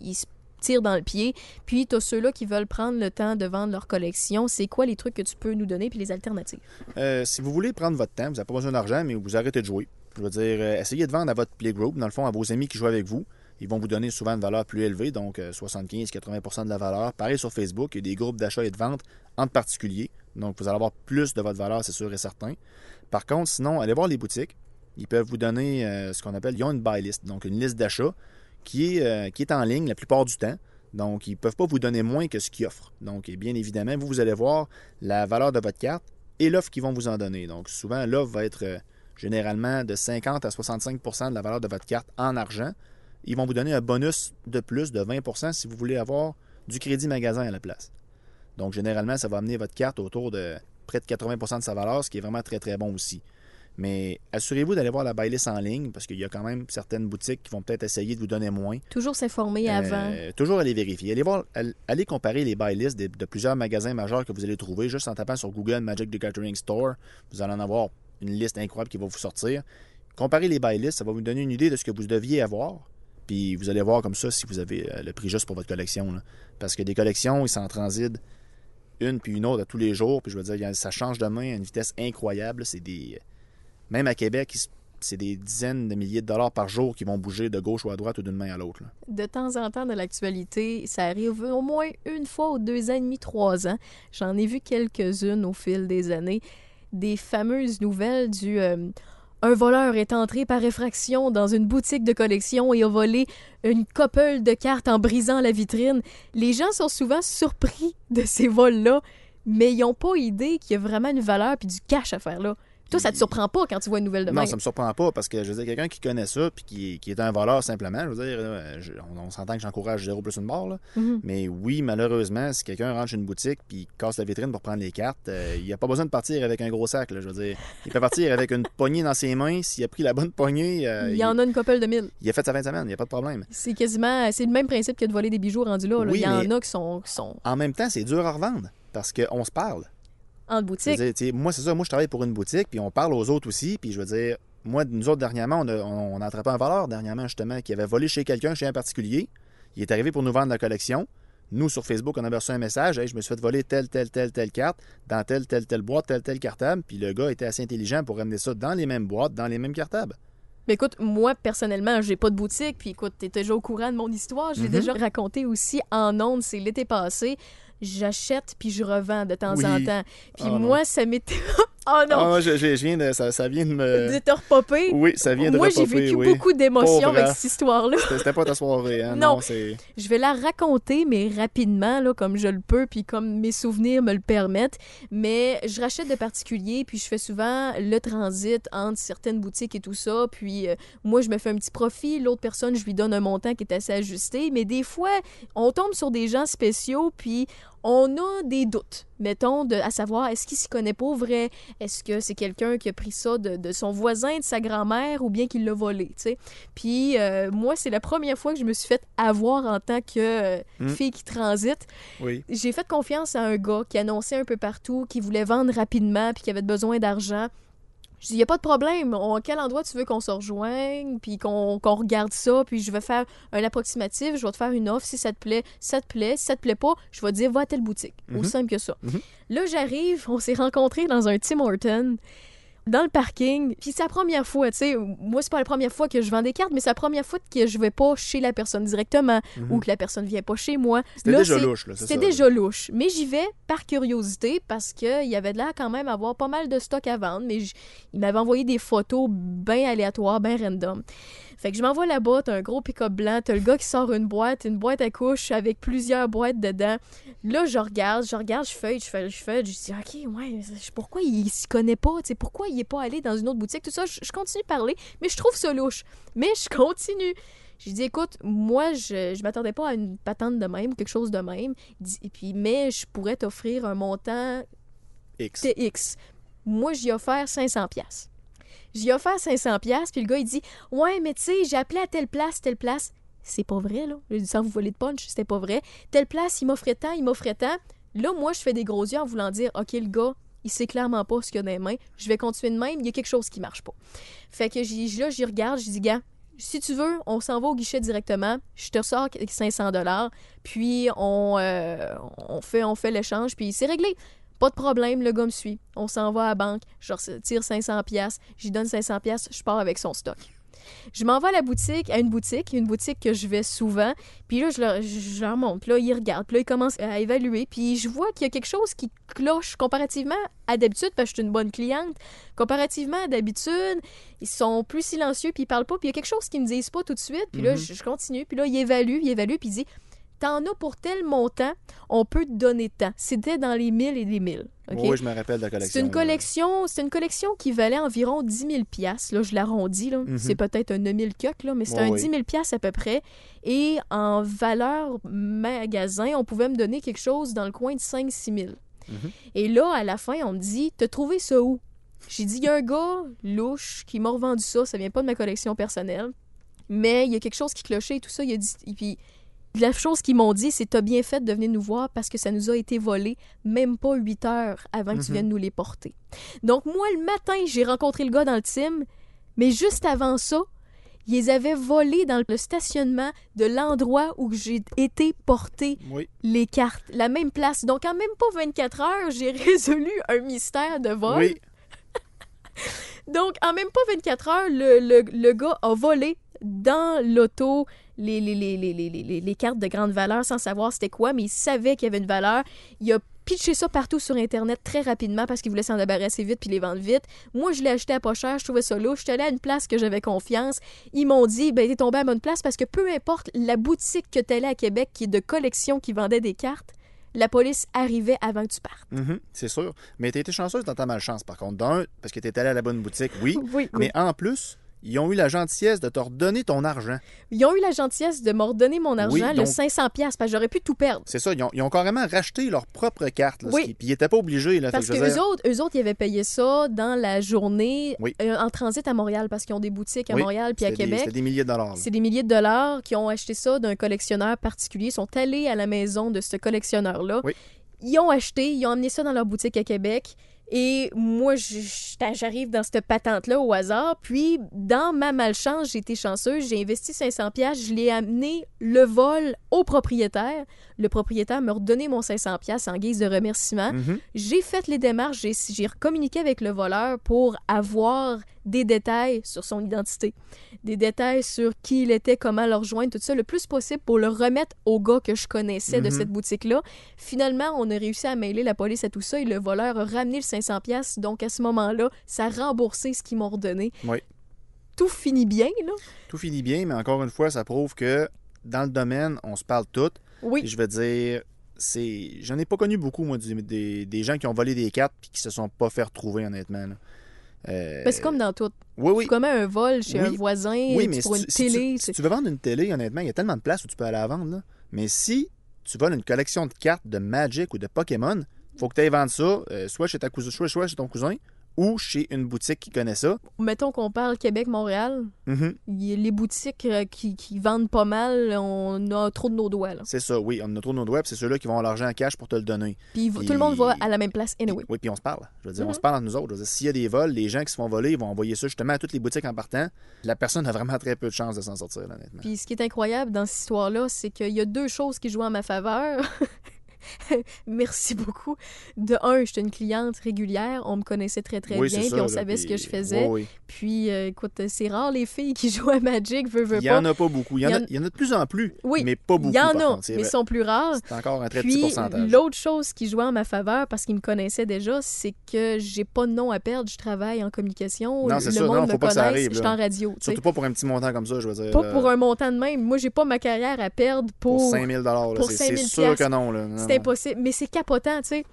ils se tirent dans le pied. Puis t'as ceux-là qui veulent prendre le temps de vendre leur collection. C'est quoi les trucs que tu peux nous donner puis les alternatives? Euh, si vous voulez prendre votre temps, vous n'avez pas besoin d'argent, mais vous arrêtez de jouer. Je veux dire, euh, essayez de vendre à votre playgroup, dans le fond, à vos amis qui jouent avec vous. Ils vont vous donner souvent une valeur plus élevée, donc 75-80% de la valeur. Pareil sur Facebook, il y a des groupes d'achat et de vente entre particuliers. Donc, vous allez avoir plus de votre valeur, c'est sûr et certain. Par contre, sinon, allez voir les boutiques. Ils peuvent vous donner euh, ce qu'on appelle, ils ont une buy list, donc une liste d'achat qui, est, euh, qui est en ligne la plupart du temps. Donc, ils ne peuvent pas vous donner moins que ce qu'ils offrent. Donc, bien évidemment, vous, vous allez voir la valeur de votre carte et l'offre qu'ils vont vous en donner. Donc, souvent, l'offre va être euh, généralement de 50 à 65% de la valeur de votre carte en argent. Ils vont vous donner un bonus de plus de 20% si vous voulez avoir du crédit magasin à la place. Donc, généralement, ça va amener votre carte autour de près de 80% de sa valeur, ce qui est vraiment très, très bon aussi. Mais assurez-vous d'aller voir la buy list en ligne parce qu'il y a quand même certaines boutiques qui vont peut-être essayer de vous donner moins. Toujours s'informer Euh, avant. toujours aller vérifier. Allez, voir, allez comparer les buy lists de, de plusieurs magasins majeurs que vous allez trouver juste en tapant sur Google Magic the Gathering Store. Vous allez en avoir une liste incroyable qui va vous sortir. Comparez les buy lists, ça va vous donner une idée de ce que vous deviez avoir. Puis vous allez voir comme ça si vous avez euh, le prix juste pour votre collection. là. Parce que des collections, ils s'en transitent une puis une autre à tous les jours. Puis je veux dire, ça change de main à une vitesse incroyable. C'est des. Même à Québec, c'est des dizaines de milliers de dollars par jour qui vont bouger de gauche ou à droite ou d'une main à l'autre. De temps en temps, dans l'actualité, ça arrive au moins une fois ou deux ans et demi, trois ans. J'en ai vu quelques-unes au fil des années. Des fameuses nouvelles du euh, un voleur est entré par effraction dans une boutique de collection et a volé une couple de cartes en brisant la vitrine. Les gens sont souvent surpris de ces vols-là, mais ils n'ont pas idée qu'il y a vraiment une valeur puis du cash à faire là. Toi, ça te surprend pas quand tu vois une nouvelle de Non, même? ça me surprend pas parce que je veux dire, quelqu'un qui connaît ça puis qui, qui est un voleur simplement, je veux dire, je- on, on s'entend que j'encourage zéro plus une barre, là. Mhm. mais oui, malheureusement, si quelqu'un rentre chez une boutique puis casse la vitrine pour prendre les cartes, euh, il a pas besoin de partir avec un gros sac, là, je veux dire. Il peut partir avec une poignée dans ses mains, s'il a pris la bonne poignée, euh, Il y en a une couple de mille. il a fait sa fin de semaine, il n'y a pas de problème. C'est quasiment, c'est le même principe que de voler des bijoux rendus là. là. Oui, Il y en a qui sont, qui sont En même temps, c'est dur à revendre parce qu'on se parle. En boutique. moi, c'est ça. Moi, je travaille pour une boutique, puis on parle aux autres aussi. Puis je veux dire, moi, nous autres, dernièrement, on a, on, on a attrapé un voleur, dernièrement, justement, qui avait volé chez quelqu'un, chez un particulier. Il est arrivé pour nous vendre la collection. Nous, sur Facebook, on a reçu un message. Hey, je me suis fait voler telle, telle, telle, telle carte, dans telle, telle, telle boîte, telle, telle cartable. Puis le gars était assez intelligent pour ramener ça dans les mêmes boîtes, dans les mêmes cartables. Mais écoute, moi, personnellement, j'ai pas de boutique. Puis écoute, t'es déjà au courant de mon histoire. Je l'ai Mhm. déjà raconté aussi en ondes. C'est l'été passé. J'achète puis je revends de temps Oui. en temps. Puis Ah, non. moi, ça m'était... Oh non! Ah, je, je- je viens de, ça, ça vient de me... De te repopper. Oui, ça vient de Moi, j'ai vécu oui. beaucoup d'émotions avec cette histoire-là. C'était c'était pas ta soirée, hein? Non. Non, c'est... Je vais la raconter, mais rapidement, là, comme je le peux, puis comme mes souvenirs me le permettent. Mais je rachète de particuliers, puis je fais souvent le transit entre certaines boutiques et tout ça. Puis euh, moi, je me fais un petit profit. L'autre personne, je lui donne un montant qui est assez ajusté. Mais des fois, on tombe sur des gens spéciaux, puis on a des doutes, mettons, de, à savoir, est-ce qu'il s'y connaît pas au vrai? Est-ce que c'est quelqu'un qui a pris ça de, de son voisin, de sa grand-mère, ou bien qu'il l'a volé, tu sais? Puis euh, moi, c'est la première fois que je me suis fait avoir en tant que euh, Mm. fille qui transite. Oui. J'ai fait confiance à un gars qui annonçait un peu partout, qui voulait vendre rapidement, puis qui avait besoin d'argent. Je dis, il n'y a pas de problème. On- à quel endroit tu veux qu'on se rejoigne, puis qu'on regarde ça, puis je vais faire un approximatif, je vais te faire une offre. Si ça te plaît, ça te plaît. Si ça te plaît pas, je vais te dire, va à telle boutique. Mhm. Aussi simple que ça. Mhm. Là, j'arrive, on s'est rencontrés dans un Tim Horton dans le parking. Puis c'est la première fois, tu sais, moi c'est pas la première fois que je vends des cartes, mais c'est la première fois que je vais pas chez la personne directement Mhm. ou que la personne vient pas chez moi. C'était déjà louche, là, c'est C'était déjà louche. Mais j'y vais par curiosité parce qu'il y avait de l'air quand même avoir pas mal de stock à vendre. Mais il m'avait envoyé des photos bien aléatoires, bien random. Fait que je m'envoie là-bas, t'as un gros pick-up blanc, t'as le gars qui sort une boîte, une boîte à couche avec plusieurs boîtes dedans. Là, je regarde, je regarde, je feuille, je feuille, je feuille, je dis, OK, ouais, pourquoi il s'y connaît pas, tu pourquoi il est pas allé dans une autre boutique, tout ça, je, je continue de parler, mais je trouve ça louche. Mais je continue. J'ai dit, écoute, moi, je, je m'attendais pas à une patente de même, quelque chose de même. Et puis, mais je pourrais t'offrir un montant X. TX. Moi, j'y ai offert 500 pièces. J'y ai offert 500 pièces, puis le gars, il dit "Ouais, mais tu sais, j'ai appelé à telle place, telle place." C'est pas vrai là. J'ai dit sans vous voler de punch, c'était pas vrai. Telle place, il m'offrait tant, il m'offrait tant. Là, moi, je fais des gros yeux en voulant dire "OK, le gars, il sait clairement pas ce qu'il y a dans les mains. Je vais continuer de même, il y a quelque chose qui marche pas." Fait que là, j'y regarde, je dis "Gars, si tu veux, on s'en va au guichet directement. Je te sors 500 dollars, puis euh, on fait, on fait l'échange, puis c'est réglé. Pas de problème, le gars me suit. On s'en va à la banque, je retire 500 pièces, j'y donne 500 pièces, je pars avec son stock. Je m'en vais à la boutique, à une boutique, une boutique que je vais souvent, puis là, je leur, je leur montre, puis là, ils regardent, puis là, ils commencent à évaluer, puis je vois qu'il y a quelque chose qui cloche comparativement à d'habitude, parce que je suis une bonne cliente. Comparativement à d'habitude, ils sont plus silencieux, puis ils parlent pas, puis il y a quelque chose qu'ils me disent pas tout de suite, puis là, Mhm. je, je continue, puis là, ils évaluent, ils évaluent, puis ils disent T'en as pour tel montant, on peut te donner tant. C'était dans les mille et les mille. Oui, je me rappelle de la collection. C'est une collection, c'est une collection qui valait environ 10 000 piastres. Là, je l'arrondis. Mhm. C'est peut-être un 9 000 coques, là, mais c'est un oui. 10 000 piastres à peu près. Et en valeur magasin, on pouvait me donner quelque chose dans le coin de 5-6 000. Mhm. Et là, à la fin, on me dit T'as trouvé ça où J'ai dit Il y a un gars louche qui m'a revendu ça. Ça vient pas de ma collection personnelle. Mais il y a quelque chose qui clochait et tout ça. Il a dit. Et puis, la chose qu'ils m'ont dit, c'est T'as bien fait de venir nous voir parce que ça nous a été volé même pas 8 heures avant que tu Mhm. viennes nous les porter. Donc, moi, le matin, j'ai rencontré le gars dans le team, mais juste avant ça, ils les avaient volés dans le stationnement de l'endroit où j'ai été porter Oui. les cartes. La même place. Donc, en même pas 24 heures, j'ai résolu un mystère de vol. Oui. Donc, en même pas 24 heures, le, le- le gars a volé dans l'auto les, les, les, les, les, les- les cartes de grande valeur sans savoir c'était quoi, mais il savait qu'il y avait une valeur. Il a pitché ça partout sur Internet très rapidement parce qu'il voulait s'en débarrasser vite puis les vendre vite. Moi, je l'ai acheté à pas cher, je trouvais ça louche. Je suis allée à une place que j'avais confiance. Ils m'ont dit, ben, t'es tombé à bonne place parce que peu importe la boutique que t'allais à Québec qui est de collection qui vendait des cartes, la police arrivait avant que tu partes. Mhm, c'est sûr. Mais t'as été chanceuse dans ta malchance, par contre. D'un, parce que t'es allé à la bonne boutique, oui. Oui, Mais en plus, ils ont eu la gentillesse de te redonner ton argent. Ils ont eu la gentillesse de me redonner mon argent, Oui, le donc- 500 pièces parce que j'aurais pu tout perdre. C'est ça, ils ont, ils ont carrément racheté leur propre carte. Là, Oui. qui- Puis ils n'étaient pas obligés. Là, Parce que eux autres, eux autres, ils avaient payé ça dans la journée Oui. euh, en transit à Montréal parce qu'ils ont des boutiques à Montréal puis à Québec. C'était des milliers de dollars. C'est des milliers de dollars qui ont acheté ça d'un collectionneur particulier. Ils sont allés à la maison de ce collectionneur-là. Oui. Ils ont acheté, ils ont emmené ça dans leur boutique à Québec. Et moi, j'arrive dans cette patente-là au hasard. Puis, dans ma malchance, j'ai été chanceuse. J'ai investi 500 pièces. Je l'ai amené le vol au propriétaire. Le propriétaire m'a redonné mon 500 pièces en guise de remerciement. Mhm. J'ai fait les démarches, j'ai communiqué avec le voleur pour avoir des détails sur son identité, des détails sur qui il était, comment le rejoindre, tout ça, le plus possible pour le remettre au gars que je connaissais de Mhm. cette boutique-là. Finalement, on a réussi à mêler la police à tout ça et le voleur a ramené le 500$. pièces Donc, à ce moment-là, ça a remboursé ce qu'ils m'ont redonné. Oui. Tout finit bien, là? Tout finit bien, mais encore une fois, ça prouve que dans le domaine, on se parle toutes. Oui. Je veux dire, c'est. J'en ai pas connu beaucoup, moi, des, des gens qui ont volé des cartes puis qui se sont pas fait retrouver, honnêtement. là. Euh, Ben, c'est comme dans tout. Oui, oui. Tu commets un vol chez Oui. un voisin, Oui, tu mais pour si une tu, si tu- télé. si tu veux vendre une télé, honnêtement, il y a tellement de place où tu peux aller la vendre. là. Mais si tu voles une collection de cartes de Magic ou de Pokémon, faut que tu ailles vendre ça euh, soit chez ta cousin, soit, soit chez ton cousin ou chez une boutique qui connaît ça. Mettons qu'on parle Québec-Montréal, Mhm. a les boutiques euh, qui, qui vendent pas mal, on a trop de nos doigts. C'est ça, oui. On a trop nos doigts, c'est ceux-là qui vont avoir l'argent en cash pour te le donner. Puis Puis- tout le monde va à la même place anyway. Oui, puis on se parle. Je veux dire, on Mhm. se parle entre nous autres. S'il y a des vols, les gens qui se font voler, ils vont envoyer ça justement à toutes les boutiques en partant. La personne a vraiment très peu de chances de s'en sortir, honnêtement. Puis ce qui est incroyable dans cette histoire-là, c'est qu'il y a deux choses qui jouent en ma faveur. Merci beaucoup. De un, j'étais une cliente régulière, on me connaissait très très oui, bien, puis ça, on là, savait ce que je faisais. Oui, oui. Puis euh, écoute, c'est rare les filles qui jouent à Magic, veux, veux Il y pas. en a pas beaucoup. Il y en, Il y a, en- de plus en plus, Oui, mais pas beaucoup. Il y en a, mais vrai. sont plus rares. C'est encore un très petit Puis pourcentage. l'autre chose qui jouait en ma faveur, parce qu'ils me connaissaient déjà, c'est que j'ai pas de nom à perdre, je travaille en communication, Non, le c'est ça, monde non, me faut pas que ça arrive, je suis là. en radio. Surtout pas pour un petit montant comme ça, je veux dire. Pas là, pour un montant de même. Moi, j'ai pas ma carrière à perdre pour. pour 5000 dollars. pour C'est 5 000 c'est sûr que non. là. Non. Impossible. Mais c'est capotant, tu sais.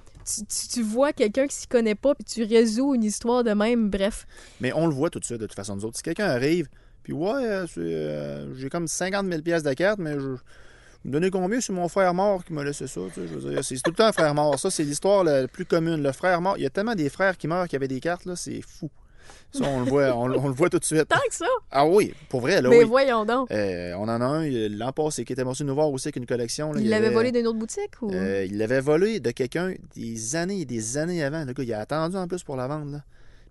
Tu, vois quelqu'un qui s'y connaît pas, puis tu résous une histoire de même, bref. Mais on le voit tout de suite, de toute façon, nous autres. Si quelqu'un arrive, puis ouais, euh, euh, j'ai comme 50 000 pièces de carte, mais je. Vous me donnez combien? C'est mon frère mort qui m'a laissé ça. tu c'est tout le temps un frère mort. Ça, c'est l'histoire la plus commune. Le frère mort. Il y a tellement des frères qui meurent qui avaient des cartes, là, c'est fou. Ça, on le voit, on, on le voit tout de suite. Tant que ça! Ah oui, pour vrai, là, mais oui. voyons donc. Euh, on en a un l'an passé qui était venu nous voir aussi avec une collection. là. Il l'avait avait- volé d'une autre boutique ou? Euh, il l'avait volé de quelqu'un des années et des années avant. Le gars, il a attendu en plus pour la vendre. Là.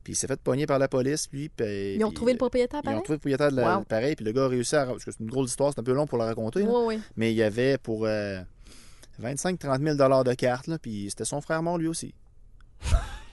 Puis il s'est fait pogner par la police, lui. puis- Ils ont puis, retrouvé le propriétaire, Ils ont pareil? retrouvé le propriétaire de la, Wow. pareil, puis le gars a réussi à. Parce que c'est une grosse histoire, c'est un peu long pour la raconter. Oui, oui. Mais il y avait pour 25-30 000 de cartes, là, puis c'était son frère mort lui aussi.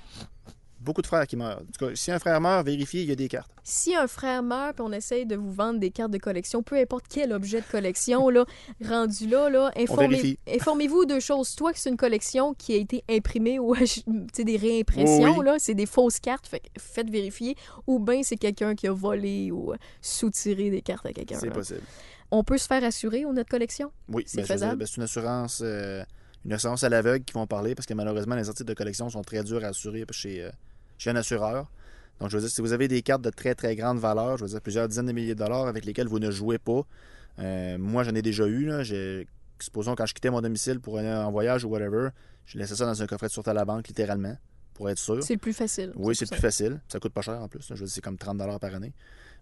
Beaucoup de frères qui meurent. En tout cas, si un frère meurt, vérifiez, il y a des cartes. Si un frère meurt puis on essaye de vous vendre des cartes de collection, peu importe quel objet de collection, là, rendu là, là informez- informez-vous de choses. Soit que c'est une collection qui a été imprimée ou des réimpressions, Oui, oui. là, c'est des fausses cartes, fait faites vérifier. Ou bien c'est quelqu'un qui a volé ou euh, soutiré des cartes à quelqu'un. C'est là. possible. On peut se faire assurer au notre collection? Oui, C'est ben, faisable? ben, c'est une assurance. euh, une assurance à l'aveugle qui vont parler parce que malheureusement, les articles de collection sont très durs à assurer chez, euh, chez un assureur. Donc, je veux dire, si vous avez des cartes de très, très grande valeur, je veux dire, plusieurs dizaines de milliers de dollars avec lesquelles vous ne jouez pas, euh, moi, j'en ai déjà eu. Là, j'ai- supposons, quand je quittais mon domicile pour aller en voyage ou whatever, je laissais ça dans un coffret de sûreté à la banque, littéralement, pour être sûr. C'est le plus facile. Oui, c'est plus facile. Ça coûte pas cher en plus. là. Je veux dire, c'est comme 30 par année.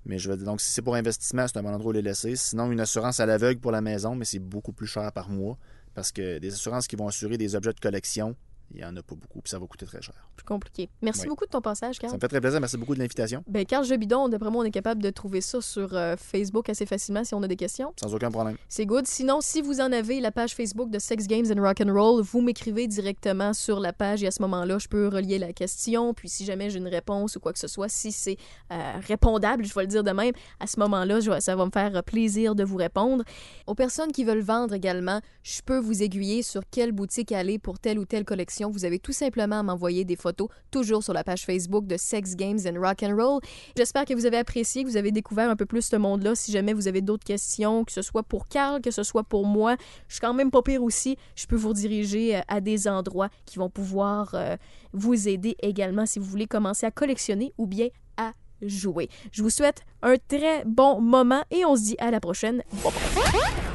Mais je veux dire, donc, si c'est pour investissement, c'est un bon endroit où les laisser. Sinon, une assurance à l'aveugle pour la maison, mais c'est beaucoup plus cher par mois. Parce que des assurances qui vont assurer des objets de collection, il n'y en a pas beaucoup. Puis ça va coûter très cher. Plus compliqué. Merci Oui. beaucoup de ton passage, Ça Carl. me fait très plaisir. Merci beaucoup de l'invitation. Ben, Carl Jebidon, d'après moi, on est capable de trouver ça sur euh, Facebook assez facilement si on a des questions. Sans aucun problème. C'est good. Sinon, si vous en avez la page Facebook de Sex Games and Rock and Roll, vous m'écrivez directement sur la page et à ce moment-là, je peux relier la question. Puis si jamais j'ai une réponse ou quoi que ce soit, si c'est euh, répondable, je vais le dire de même, à ce moment-là, ça va me faire plaisir de vous répondre. Aux personnes qui veulent vendre également, je peux vous aiguiller sur quelle boutique aller pour telle ou telle collection. Vous avez tout simplement à m'envoyer des photos, toujours sur la page Facebook de Sex Games and Rock and Roll. J'espère que vous avez apprécié, que vous avez découvert un peu plus ce monde-là. Si jamais vous avez d'autres questions, que ce soit pour Carl, que ce soit pour moi, je suis quand même pas pire aussi. Je peux vous rediriger euh, à des endroits qui vont pouvoir euh, vous aider également si vous voulez commencer à collectionner ou bien à jouer. Je vous souhaite un très bon moment et on se dit à la prochaine. Bye bye.